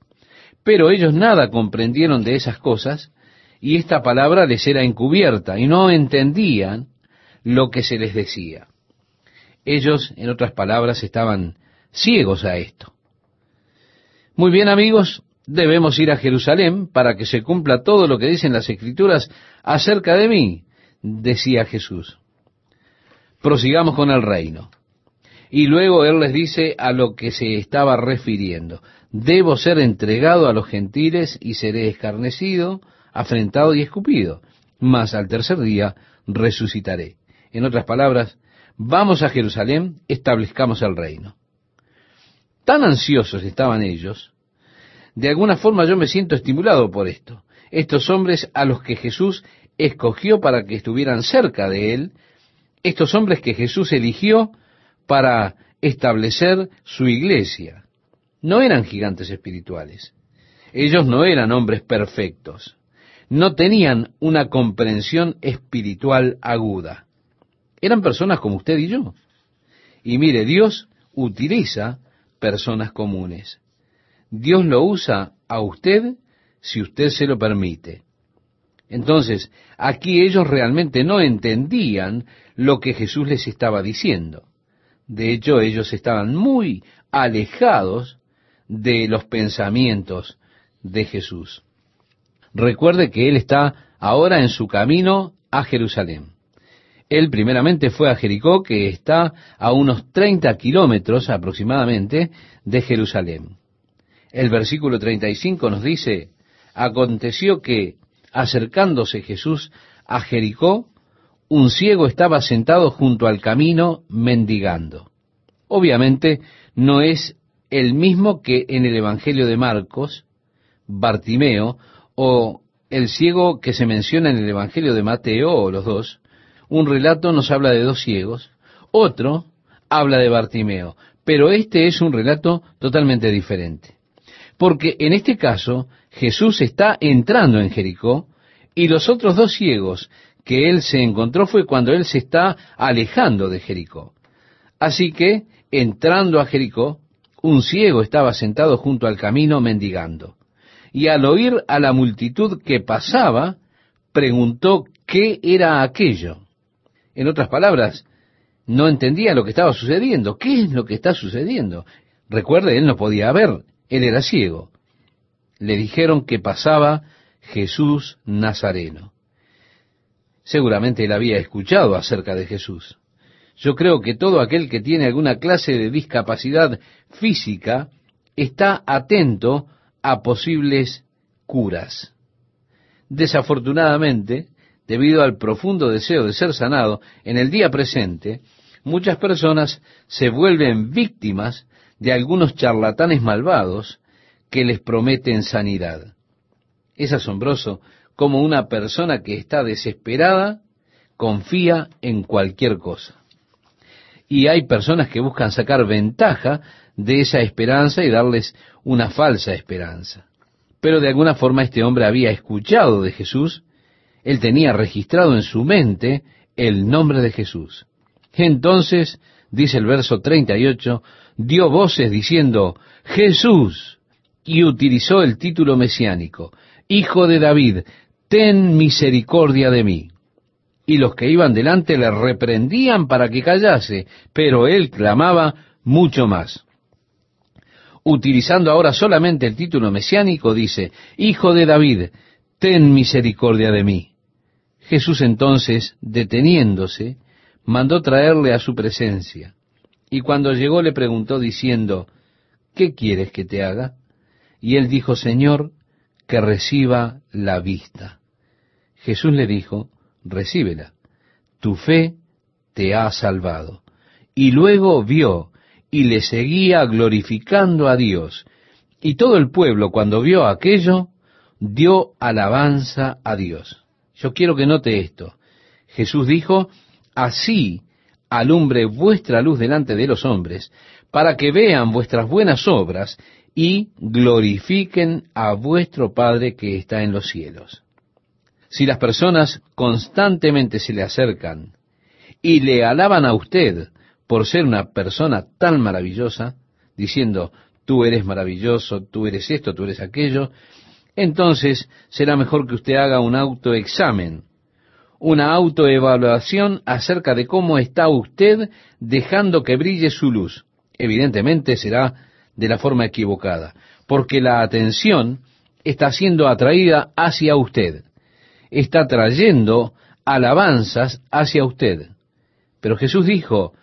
Pero ellos nada comprendieron de esas cosas, y esta palabra les era encubierta, y no entendían lo que se les decía. Ellos, en otras palabras, estaban ciegos a esto. Muy bien amigos, debemos ir a Jerusalén para que se cumpla todo lo que dicen las escrituras acerca de mí, decía Jesús. Prosigamos con el reino. Y luego él les dice a lo que se estaba refiriendo. Debo ser entregado a los gentiles y seré escarnecido, afrentado y escupido. Mas al tercer día resucitaré. En otras palabras, vamos a Jerusalén, establezcamos el reino. Tan ansiosos estaban ellos, de alguna forma yo me siento estimulado por esto. Estos hombres a los que Jesús escogió para que estuvieran cerca de él, estos hombres que Jesús eligió para establecer su iglesia, no eran gigantes espirituales. Ellos no eran hombres perfectos. No tenían una comprensión espiritual aguda. Eran personas como usted y yo. Y mire, Dios utiliza personas comunes. Dios lo usa a usted si usted se lo permite. Entonces, aquí ellos realmente no entendían lo que Jesús les estaba diciendo. De hecho, ellos estaban muy alejados de los pensamientos de Jesús. Recuerde que Él está ahora en su camino a Jerusalén. Él primeramente fue a Jericó, que está a unos 30 kilómetros aproximadamente de Jerusalén. El versículo 35 nos dice, aconteció que, acercándose Jesús a Jericó, un ciego estaba sentado junto al camino mendigando. Obviamente no es el mismo que en el Evangelio de Marcos, Bartimeo, o el ciego que se menciona en el Evangelio de Mateo, o los dos. Un relato nos habla de dos ciegos, otro habla de Bartimeo, pero este es un relato totalmente diferente. Porque en este caso Jesús está entrando en Jericó y los otros dos ciegos que él se encontró fue cuando él se está alejando de Jericó. Así que, entrando a Jericó, un ciego estaba sentado junto al camino mendigando. Y al oír a la multitud que pasaba, preguntó qué era aquello. En otras palabras, no entendía lo que estaba sucediendo. ¿Qué es lo que está sucediendo? Recuerde, él no podía ver, él era ciego. Le dijeron que pasaba Jesús Nazareno. Seguramente él había escuchado acerca de Jesús. Yo creo que todo aquel que tiene alguna clase de discapacidad física está atento a posibles curas. Desafortunadamente, debido al profundo deseo de ser sanado en el día presente, muchas personas se vuelven víctimas de algunos charlatanes malvados que les prometen sanidad. Es asombroso cómo una persona que está desesperada confía en cualquier cosa. Y hay personas que buscan sacar ventaja de esa esperanza y darles una falsa esperanza. Pero de alguna forma este hombre había escuchado de Jesús, él tenía registrado en su mente el nombre de Jesús. Entonces, dice el verso 38, dio voces diciendo, Jesús, y utilizó el título mesiánico, Hijo de David, ten misericordia de mí. Y los que iban delante le reprendían para que callase, pero él clamaba mucho más. Utilizando ahora solamente el título mesiánico, dice, Hijo de David, ten misericordia de mí. Jesús entonces, deteniéndose, mandó traerle a su presencia. Y cuando llegó le preguntó diciendo, ¿qué quieres que te haga? Y él dijo, Señor, que reciba la vista. Jesús le dijo, recíbela, tu fe te ha salvado. Y luego vio y le seguía glorificando a Dios. Y todo el pueblo, cuando vio aquello, dio alabanza a Dios. Yo quiero que note esto. Jesús dijo, así alumbre vuestra luz delante de los hombres, para que vean vuestras buenas obras y glorifiquen a vuestro Padre que está en los cielos. Si las personas constantemente se le acercan y le alaban a usted por ser una persona tan maravillosa, diciendo, tú eres maravilloso, tú eres esto, tú eres aquello, entonces será mejor que usted haga un autoexamen, una autoevaluación acerca de cómo está usted dejando que brille su luz. Evidentemente será de la forma equivocada, porque la atención está siendo atraída hacia usted, está trayendo alabanzas hacia usted. Pero Jesús dijo,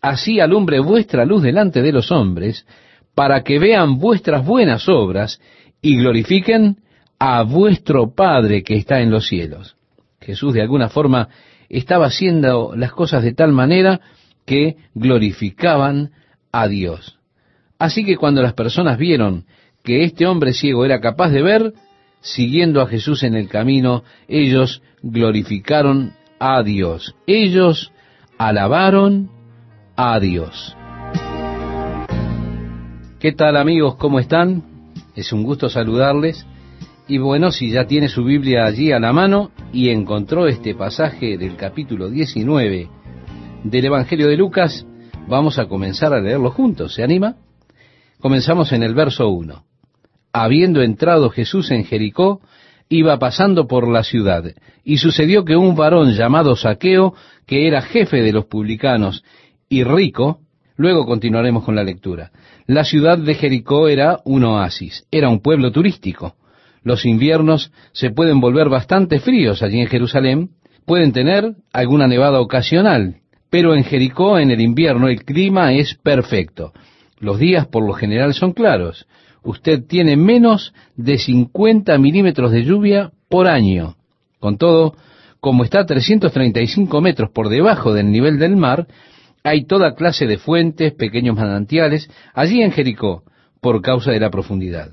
así alumbre vuestra luz delante de los hombres, para que vean vuestras buenas obras y glorifiquen a vuestro Padre que está en los cielos. Jesús de alguna forma estaba haciendo las cosas de tal manera que glorificaban a Dios. Así que cuando las personas vieron que este hombre ciego era capaz de ver, siguiendo a Jesús en el camino, ellos glorificaron a Dios. Ellos alabaron a Dios. ¿Qué tal amigos? ¿Cómo están? Es un gusto saludarles. Y bueno, si ya tiene su Biblia allí a la mano y encontró este pasaje del capítulo 19 del Evangelio de Lucas, vamos a comenzar a leerlo juntos. ¿Se anima? Comenzamos en el verso 1. Habiendo entrado Jesús en Jericó, iba pasando por la ciudad, y sucedió que un varón llamado Saqueo, que era jefe de los publicanos y rico, luego continuaremos con la lectura. La ciudad de Jericó era un oasis, era un pueblo turístico. Los inviernos se pueden volver bastante fríos allí en Jerusalén, pueden tener alguna nevada ocasional, pero en Jericó en el invierno el clima es perfecto. Los días por lo general son claros usted tiene menos de 50 milímetros de lluvia por año. Con todo, como está a 335 metros por debajo del nivel del mar, hay toda clase de fuentes, pequeños manantiales, allí en Jericó, por causa de la profundidad.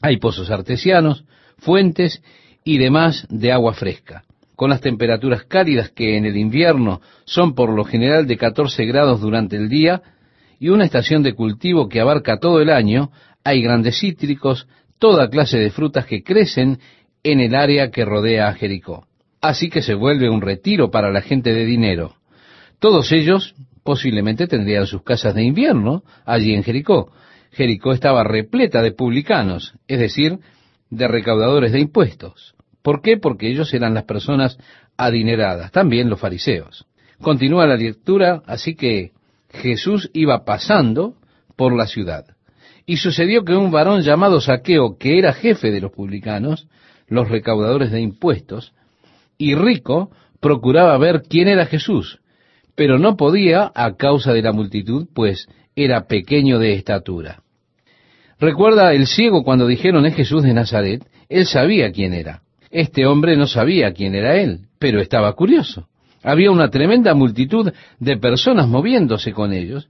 Hay pozos artesianos, fuentes y demás de agua fresca. Con las temperaturas cálidas que en el invierno son por lo general de 14 grados durante el día, y una estación de cultivo que abarca todo el año, hay grandes cítricos, toda clase de frutas que crecen en el área que rodea a Jericó. Así que se vuelve un retiro para la gente de dinero. Todos ellos posiblemente tendrían sus casas de invierno allí en Jericó. Jericó estaba repleta de publicanos, es decir, de recaudadores de impuestos. ¿Por qué? Porque ellos eran las personas adineradas, también los fariseos. Continúa la lectura, así que Jesús iba pasando por la ciudad. Y sucedió que un varón llamado Saqueo, que era jefe de los publicanos, los recaudadores de impuestos, y rico, procuraba ver quién era Jesús, pero no podía a causa de la multitud, pues era pequeño de estatura. Recuerda el ciego cuando dijeron es Jesús de Nazaret, él sabía quién era. Este hombre no sabía quién era él, pero estaba curioso. Había una tremenda multitud de personas moviéndose con ellos.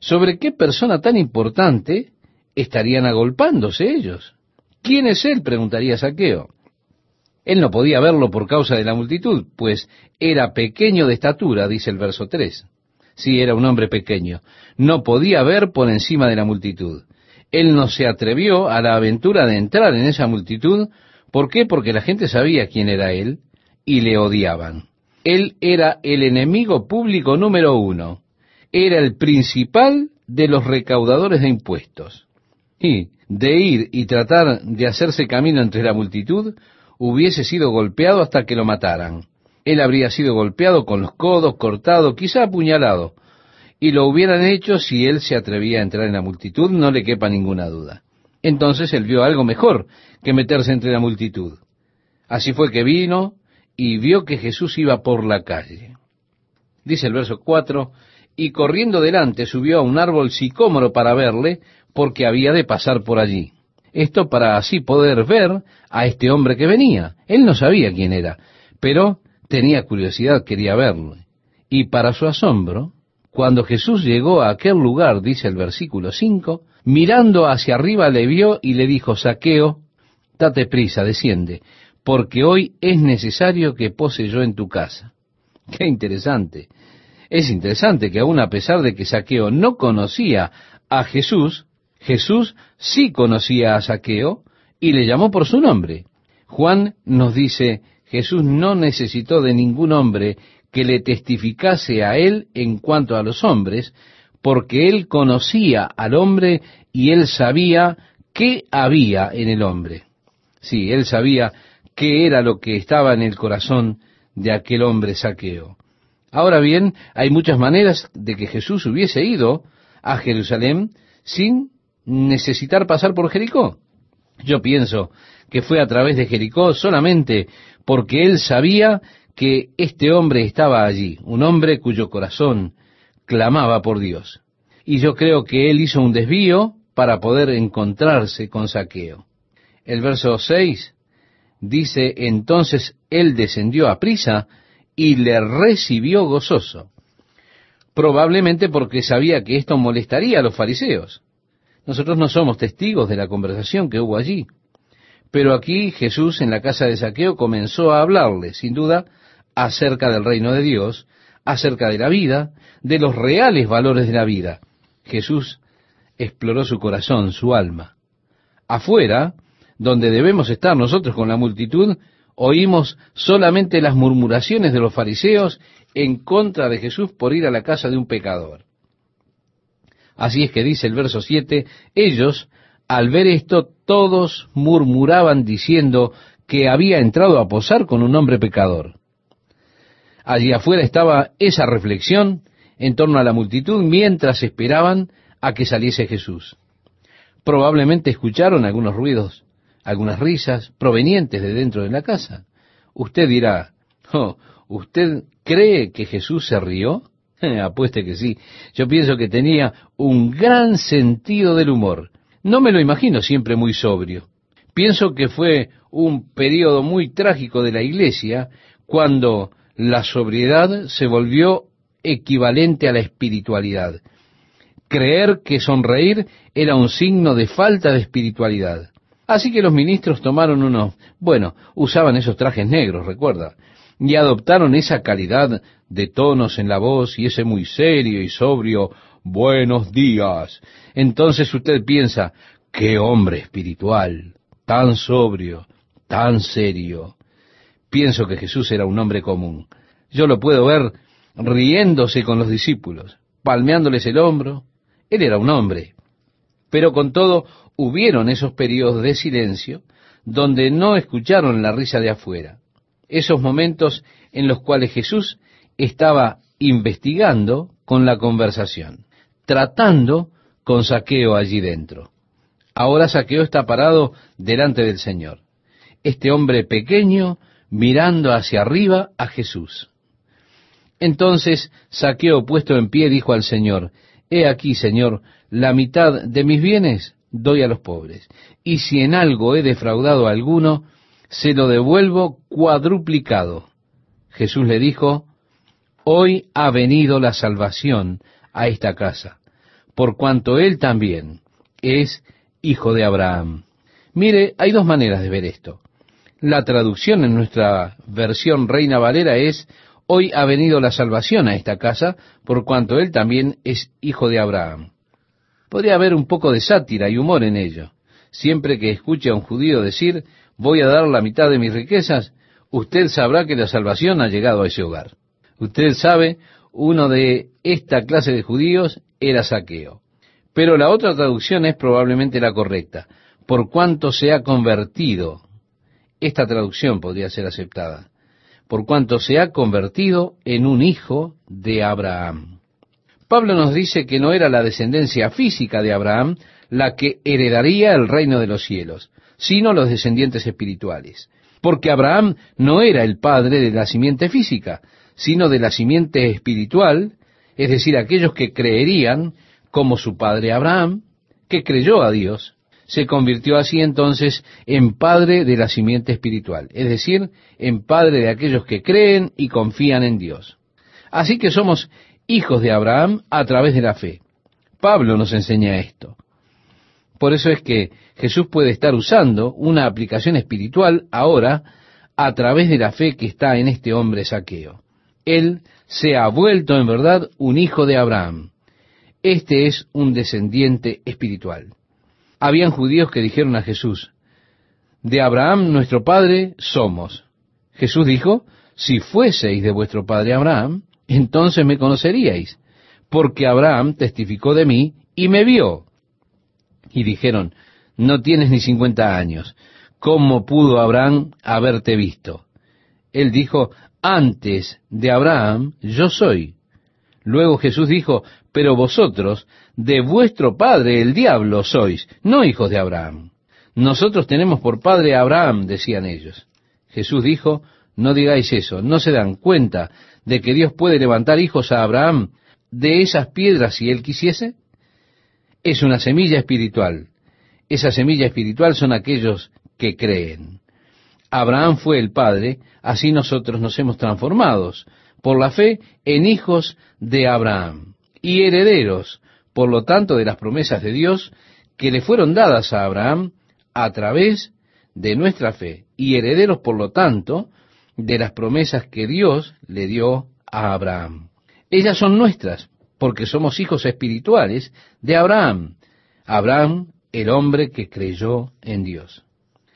¿Sobre qué persona tan importante estarían agolpándose ellos. ¿Quién es él? preguntaría Saqueo. Él no podía verlo por causa de la multitud, pues era pequeño de estatura, dice el verso 3. Sí, era un hombre pequeño. No podía ver por encima de la multitud. Él no se atrevió a la aventura de entrar en esa multitud. ¿Por qué? Porque la gente sabía quién era él y le odiaban. Él era el enemigo público número uno. Era el principal de los recaudadores de impuestos. De ir y tratar de hacerse camino entre la multitud, hubiese sido golpeado hasta que lo mataran. Él habría sido golpeado con los codos, cortado, quizá apuñalado, y lo hubieran hecho si él se atrevía a entrar en la multitud, no le quepa ninguna duda. Entonces él vio algo mejor que meterse entre la multitud. Así fue que vino y vio que Jesús iba por la calle. Dice el verso 4, y corriendo delante subió a un árbol sicómoro para verle, porque había de pasar por allí. Esto para así poder ver a este hombre que venía. Él no sabía quién era, pero tenía curiosidad, quería verlo. Y para su asombro, cuando Jesús llegó a aquel lugar, dice el versículo 5, mirando hacia arriba le vio y le dijo, Saqueo, date prisa, desciende, porque hoy es necesario que pose yo en tu casa. Qué interesante. Es interesante que aun a pesar de que Saqueo no conocía a Jesús, Jesús sí conocía a Saqueo y le llamó por su nombre. Juan nos dice, Jesús no necesitó de ningún hombre que le testificase a él en cuanto a los hombres, porque él conocía al hombre y él sabía qué había en el hombre. Sí, él sabía qué era lo que estaba en el corazón de aquel hombre saqueo. Ahora bien, hay muchas maneras de que Jesús hubiese ido a Jerusalén sin necesitar pasar por Jericó. Yo pienso que fue a través de Jericó solamente porque él sabía que este hombre estaba allí, un hombre cuyo corazón clamaba por Dios. Y yo creo que él hizo un desvío para poder encontrarse con saqueo. El verso 6 dice, entonces él descendió a prisa y le recibió gozoso, probablemente porque sabía que esto molestaría a los fariseos. Nosotros no somos testigos de la conversación que hubo allí, pero aquí Jesús en la casa de saqueo comenzó a hablarle, sin duda, acerca del reino de Dios, acerca de la vida, de los reales valores de la vida. Jesús exploró su corazón, su alma. Afuera, donde debemos estar nosotros con la multitud, oímos solamente las murmuraciones de los fariseos en contra de Jesús por ir a la casa de un pecador. Así es que dice el verso 7, ellos, al ver esto, todos murmuraban diciendo que había entrado a posar con un hombre pecador. Allí afuera estaba esa reflexión en torno a la multitud mientras esperaban a que saliese Jesús. Probablemente escucharon algunos ruidos, algunas risas provenientes de dentro de la casa. Usted dirá, oh, ¿usted cree que Jesús se rió? Apueste que sí. Yo pienso que tenía un gran sentido del humor. No me lo imagino siempre muy sobrio. Pienso que fue un periodo muy trágico de la iglesia cuando la sobriedad se volvió equivalente a la espiritualidad. Creer que sonreír era un signo de falta de espiritualidad. Así que los ministros tomaron unos, bueno, usaban esos trajes negros, recuerda, y adoptaron esa calidad de tonos en la voz y ese muy serio y sobrio buenos días. Entonces usted piensa, qué hombre espiritual, tan sobrio, tan serio. Pienso que Jesús era un hombre común. Yo lo puedo ver riéndose con los discípulos, palmeándoles el hombro. Él era un hombre. Pero con todo, hubieron esos periodos de silencio donde no escucharon la risa de afuera. Esos momentos en los cuales Jesús estaba investigando con la conversación, tratando con saqueo allí dentro. Ahora saqueo está parado delante del Señor. Este hombre pequeño mirando hacia arriba a Jesús. Entonces Saqueo, puesto en pie, dijo al Señor, He aquí, Señor, la mitad de mis bienes doy a los pobres, y si en algo he defraudado a alguno, se lo devuelvo cuadruplicado. Jesús le dijo, Hoy ha venido la salvación a esta casa, por cuanto él también es hijo de Abraham. Mire, hay dos maneras de ver esto. La traducción en nuestra versión Reina Valera es, hoy ha venido la salvación a esta casa, por cuanto él también es hijo de Abraham. Podría haber un poco de sátira y humor en ello. Siempre que escuche a un judío decir, voy a dar la mitad de mis riquezas, usted sabrá que la salvación ha llegado a ese hogar. Usted sabe, uno de esta clase de judíos era saqueo. Pero la otra traducción es probablemente la correcta. Por cuanto se ha convertido esta traducción podría ser aceptada, por cuanto se ha convertido en un hijo de Abraham. Pablo nos dice que no era la descendencia física de Abraham la que heredaría el reino de los cielos, sino los descendientes espirituales. Porque Abraham no era el padre de la simiente física, sino de la simiente espiritual, es decir, aquellos que creerían como su padre Abraham, que creyó a Dios se convirtió así entonces en padre de la simiente espiritual, es decir, en padre de aquellos que creen y confían en Dios. Así que somos hijos de Abraham a través de la fe. Pablo nos enseña esto. Por eso es que Jesús puede estar usando una aplicación espiritual ahora a través de la fe que está en este hombre saqueo. Él se ha vuelto en verdad un hijo de Abraham. Este es un descendiente espiritual habían judíos que dijeron a Jesús, de Abraham nuestro padre somos. Jesús dijo, si fueseis de vuestro padre Abraham, entonces me conoceríais, porque Abraham testificó de mí y me vio. Y dijeron, no tienes ni cincuenta años, ¿cómo pudo Abraham haberte visto? Él dijo, antes de Abraham yo soy. Luego Jesús dijo, pero vosotros de vuestro padre el diablo sois, no hijos de Abraham. Nosotros tenemos por padre a Abraham, decían ellos. Jesús dijo, no digáis eso, no se dan cuenta de que Dios puede levantar hijos a Abraham de esas piedras si él quisiese. Es una semilla espiritual. Esa semilla espiritual son aquellos que creen. Abraham fue el padre, así nosotros nos hemos transformados por la fe en hijos de Abraham y herederos, por lo tanto, de las promesas de Dios que le fueron dadas a Abraham a través de nuestra fe y herederos, por lo tanto, de las promesas que Dios le dio a Abraham. Ellas son nuestras, porque somos hijos espirituales de Abraham. Abraham, el hombre que creyó en Dios.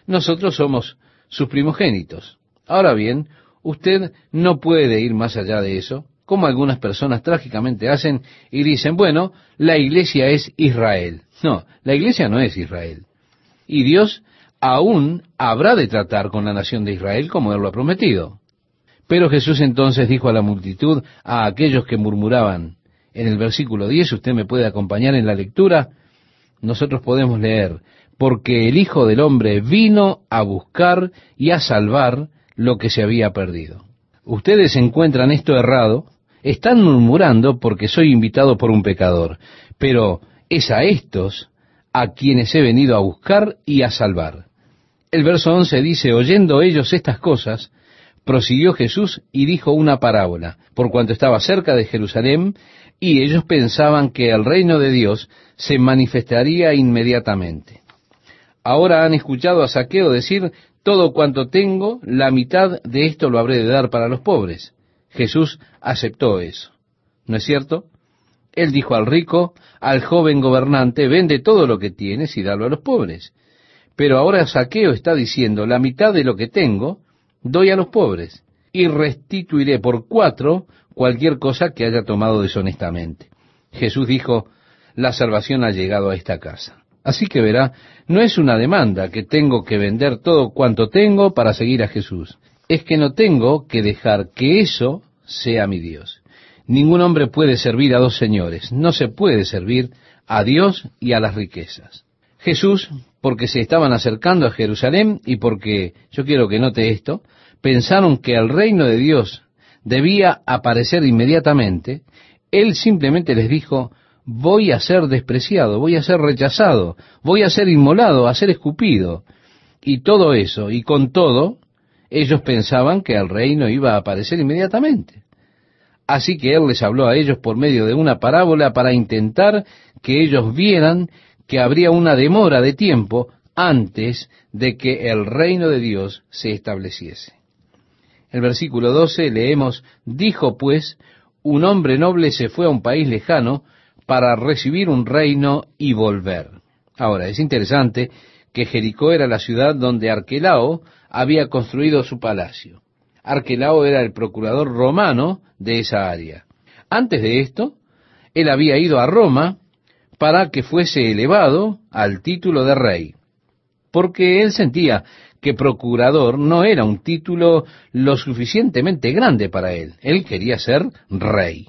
Nosotros somos sus primogénitos. Ahora bien, usted no puede ir más allá de eso, como algunas personas trágicamente hacen y dicen, bueno, la iglesia es Israel. No, la iglesia no es Israel. Y Dios aún habrá de tratar con la nación de Israel como él lo ha prometido. Pero Jesús entonces dijo a la multitud, a aquellos que murmuraban, en el versículo 10, usted me puede acompañar en la lectura, nosotros podemos leer, porque el Hijo del Hombre vino a buscar y a salvar lo que se había perdido. Ustedes encuentran esto errado, están murmurando porque soy invitado por un pecador, pero es a estos a quienes he venido a buscar y a salvar. El verso 11 dice, oyendo ellos estas cosas, prosiguió Jesús y dijo una parábola, por cuanto estaba cerca de Jerusalén, y ellos pensaban que el reino de Dios se manifestaría inmediatamente. Ahora han escuchado a Saqueo decir, todo cuanto tengo, la mitad de esto lo habré de dar para los pobres. Jesús aceptó eso. ¿No es cierto? Él dijo al rico, al joven gobernante, vende todo lo que tienes y dalo a los pobres. Pero ahora Saqueo está diciendo, la mitad de lo que tengo doy a los pobres y restituiré por cuatro cualquier cosa que haya tomado deshonestamente. Jesús dijo, la salvación ha llegado a esta casa. Así que verá, no es una demanda que tengo que vender todo cuanto tengo para seguir a Jesús. Es que no tengo que dejar que eso sea mi Dios. Ningún hombre puede servir a dos señores. No se puede servir a Dios y a las riquezas. Jesús, porque se estaban acercando a Jerusalén y porque, yo quiero que note esto, pensaron que el reino de Dios debía aparecer inmediatamente, Él simplemente les dijo, voy a ser despreciado, voy a ser rechazado, voy a ser inmolado, a ser escupido. Y todo eso, y con todo, ellos pensaban que el reino iba a aparecer inmediatamente. Así que Él les habló a ellos por medio de una parábola para intentar que ellos vieran que habría una demora de tiempo antes de que el reino de Dios se estableciese. El versículo 12 leemos, dijo pues, un hombre noble se fue a un país lejano para recibir un reino y volver. Ahora, es interesante que Jericó era la ciudad donde Arquelao había construido su palacio. Arquelao era el procurador romano de esa área. Antes de esto, él había ido a Roma para que fuese elevado al título de rey, porque él sentía que procurador no era un título lo suficientemente grande para él. Él quería ser rey.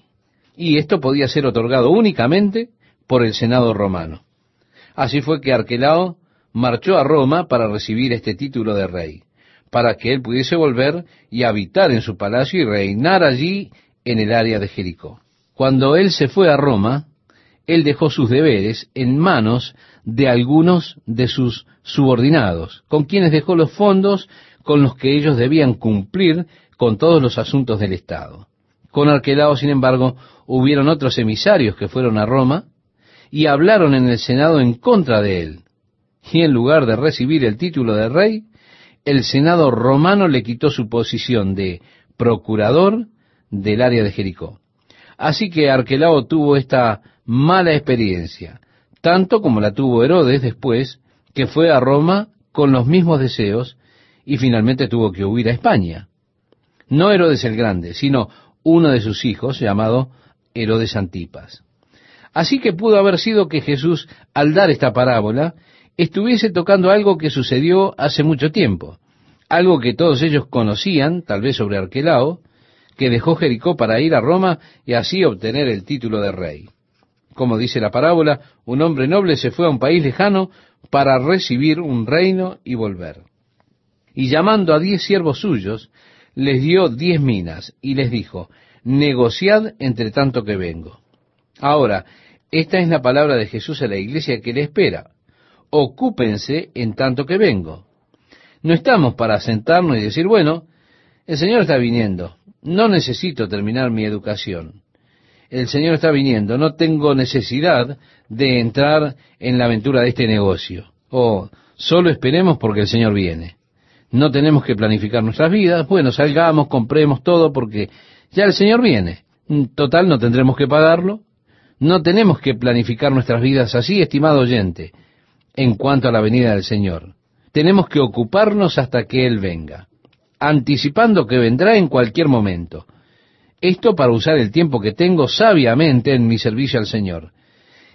Y esto podía ser otorgado únicamente por el Senado romano. Así fue que Arquelao marchó a Roma para recibir este título de rey para que él pudiese volver y habitar en su palacio y reinar allí en el área de Jericó. Cuando él se fue a Roma, él dejó sus deberes en manos de algunos de sus subordinados, con quienes dejó los fondos con los que ellos debían cumplir con todos los asuntos del Estado. Con Arquelao, sin embargo, hubieron otros emisarios que fueron a Roma y hablaron en el Senado en contra de él. Y en lugar de recibir el título de rey, el Senado romano le quitó su posición de procurador del área de Jericó. Así que Arquelao tuvo esta mala experiencia, tanto como la tuvo Herodes después, que fue a Roma con los mismos deseos y finalmente tuvo que huir a España. No Herodes el Grande, sino uno de sus hijos llamado Herodes Antipas. Así que pudo haber sido que Jesús, al dar esta parábola, estuviese tocando algo que sucedió hace mucho tiempo, algo que todos ellos conocían, tal vez sobre Arquelao, que dejó Jericó para ir a Roma y así obtener el título de rey. Como dice la parábola, un hombre noble se fue a un país lejano para recibir un reino y volver. Y llamando a diez siervos suyos, les dio diez minas y les dijo, negociad entre tanto que vengo. Ahora, esta es la palabra de Jesús a la iglesia que le espera. Ocúpense en tanto que vengo. No estamos para sentarnos y decir, bueno, el Señor está viniendo, no necesito terminar mi educación. El Señor está viniendo, no tengo necesidad de entrar en la aventura de este negocio. O solo esperemos porque el Señor viene. No tenemos que planificar nuestras vidas. Bueno, salgamos, compremos todo porque ya el Señor viene. Total, no tendremos que pagarlo. No tenemos que planificar nuestras vidas así, estimado oyente, en cuanto a la venida del Señor. Tenemos que ocuparnos hasta que Él venga, anticipando que vendrá en cualquier momento. Esto para usar el tiempo que tengo sabiamente en mi servicio al Señor.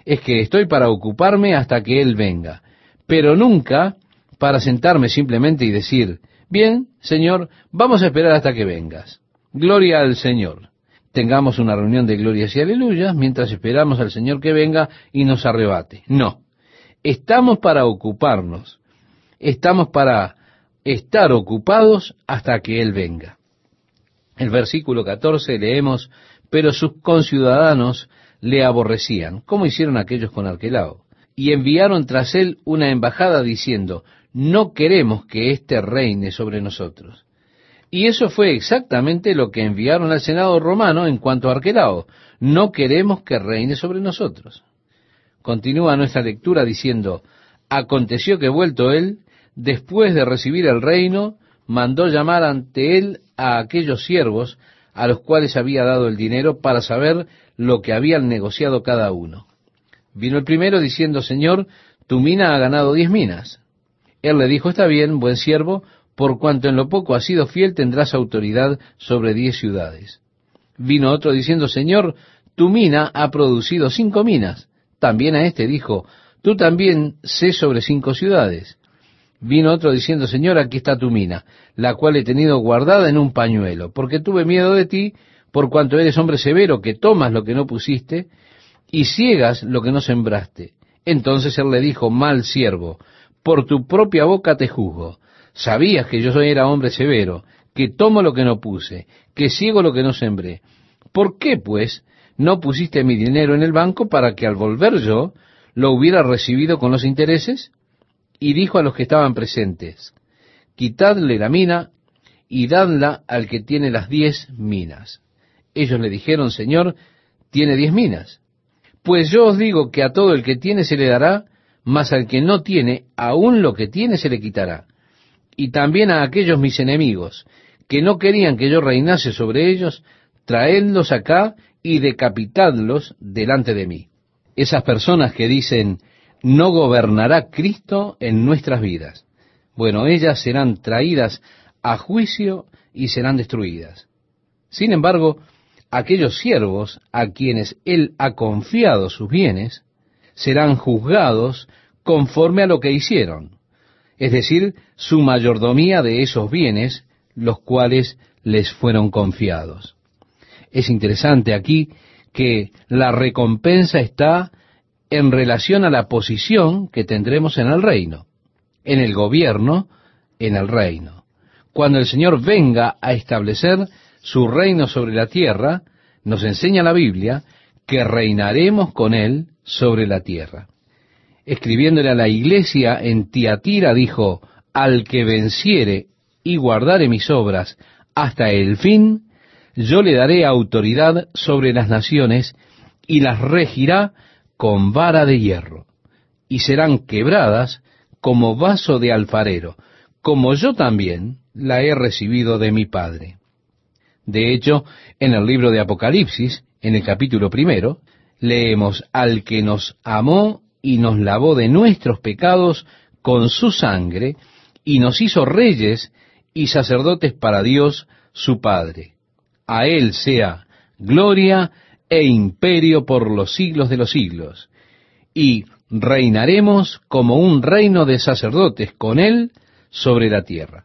Es que estoy para ocuparme hasta que Él venga, pero nunca para sentarme simplemente y decir, bien, Señor, vamos a esperar hasta que vengas. Gloria al Señor. Tengamos una reunión de glorias y aleluyas mientras esperamos al Señor que venga y nos arrebate. No. Estamos para ocuparnos. Estamos para estar ocupados hasta que Él venga. El versículo 14 leemos, pero sus conciudadanos le aborrecían, como hicieron aquellos con Arquelao, y enviaron tras él una embajada diciendo, no queremos que éste reine sobre nosotros. Y eso fue exactamente lo que enviaron al Senado romano en cuanto a Arquelao, no queremos que reine sobre nosotros. Continúa nuestra lectura diciendo, aconteció que vuelto él, después de recibir el reino, mandó llamar ante él a aquellos siervos a los cuales había dado el dinero para saber lo que habían negociado cada uno. Vino el primero diciendo, Señor, tu mina ha ganado diez minas. Él le dijo, está bien, buen siervo, por cuanto en lo poco has sido fiel tendrás autoridad sobre diez ciudades. Vino otro diciendo, Señor, tu mina ha producido cinco minas. También a este dijo, tú también sé sobre cinco ciudades. Vino otro diciendo, Señor, aquí está tu mina, la cual he tenido guardada en un pañuelo, porque tuve miedo de ti, por cuanto eres hombre severo, que tomas lo que no pusiste y ciegas lo que no sembraste. Entonces él le dijo, mal siervo, por tu propia boca te juzgo. Sabías que yo era hombre severo, que tomo lo que no puse, que ciego lo que no sembré. ¿Por qué, pues, no pusiste mi dinero en el banco para que al volver yo lo hubiera recibido con los intereses? y dijo a los que estaban presentes, quitadle la mina y dadla al que tiene las diez minas. Ellos le dijeron, Señor, tiene diez minas. Pues yo os digo que a todo el que tiene se le dará, mas al que no tiene, aún lo que tiene se le quitará. Y también a aquellos mis enemigos, que no querían que yo reinase sobre ellos, traedlos acá y decapitadlos delante de mí. Esas personas que dicen, no gobernará Cristo en nuestras vidas. Bueno, ellas serán traídas a juicio y serán destruidas. Sin embargo, aquellos siervos a quienes Él ha confiado sus bienes serán juzgados conforme a lo que hicieron, es decir, su mayordomía de esos bienes, los cuales les fueron confiados. Es interesante aquí que la recompensa está en relación a la posición que tendremos en el reino, en el gobierno, en el reino. Cuando el Señor venga a establecer su reino sobre la tierra, nos enseña la Biblia que reinaremos con Él sobre la tierra. Escribiéndole a la iglesia en Tiatira dijo, al que venciere y guardare mis obras hasta el fin, yo le daré autoridad sobre las naciones y las regirá con vara de hierro, y serán quebradas como vaso de alfarero, como yo también la he recibido de mi Padre. De hecho, en el libro de Apocalipsis, en el capítulo primero, leemos al que nos amó y nos lavó de nuestros pecados con su sangre, y nos hizo reyes y sacerdotes para Dios su Padre. A Él sea gloria e imperio por los siglos de los siglos. Y reinaremos como un reino de sacerdotes con él sobre la tierra.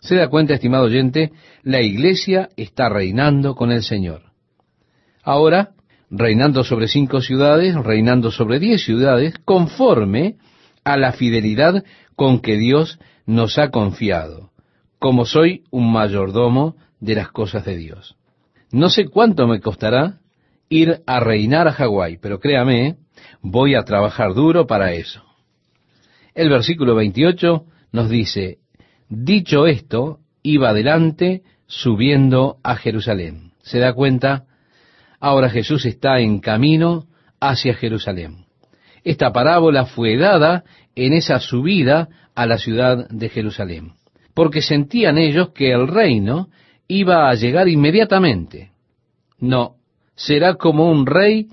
Se da cuenta, estimado oyente, la iglesia está reinando con el Señor. Ahora, reinando sobre cinco ciudades, reinando sobre diez ciudades, conforme a la fidelidad con que Dios nos ha confiado, como soy un mayordomo de las cosas de Dios. No sé cuánto me costará ir a reinar a Hawái, pero créame, voy a trabajar duro para eso. El versículo 28 nos dice, dicho esto, iba adelante subiendo a Jerusalén. ¿Se da cuenta? Ahora Jesús está en camino hacia Jerusalén. Esta parábola fue dada en esa subida a la ciudad de Jerusalén, porque sentían ellos que el reino iba a llegar inmediatamente. No, será como un rey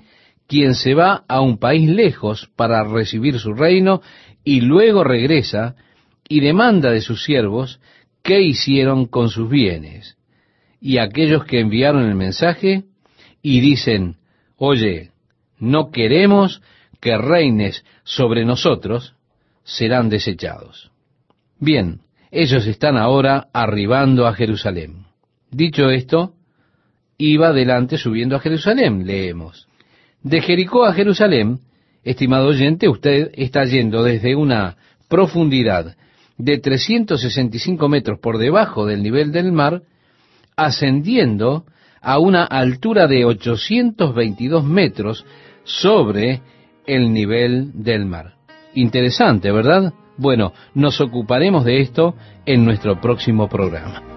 quien se va a un país lejos para recibir su reino y luego regresa y demanda de sus siervos qué hicieron con sus bienes. Y aquellos que enviaron el mensaje y dicen, oye, no queremos que reines sobre nosotros, serán desechados. Bien, ellos están ahora arribando a Jerusalén. Dicho esto, iba adelante subiendo a Jerusalén, leemos. De Jericó a Jerusalén, estimado oyente, usted está yendo desde una profundidad de 365 metros por debajo del nivel del mar, ascendiendo a una altura de 822 metros sobre el nivel del mar. Interesante, ¿verdad? Bueno, nos ocuparemos de esto en nuestro próximo programa.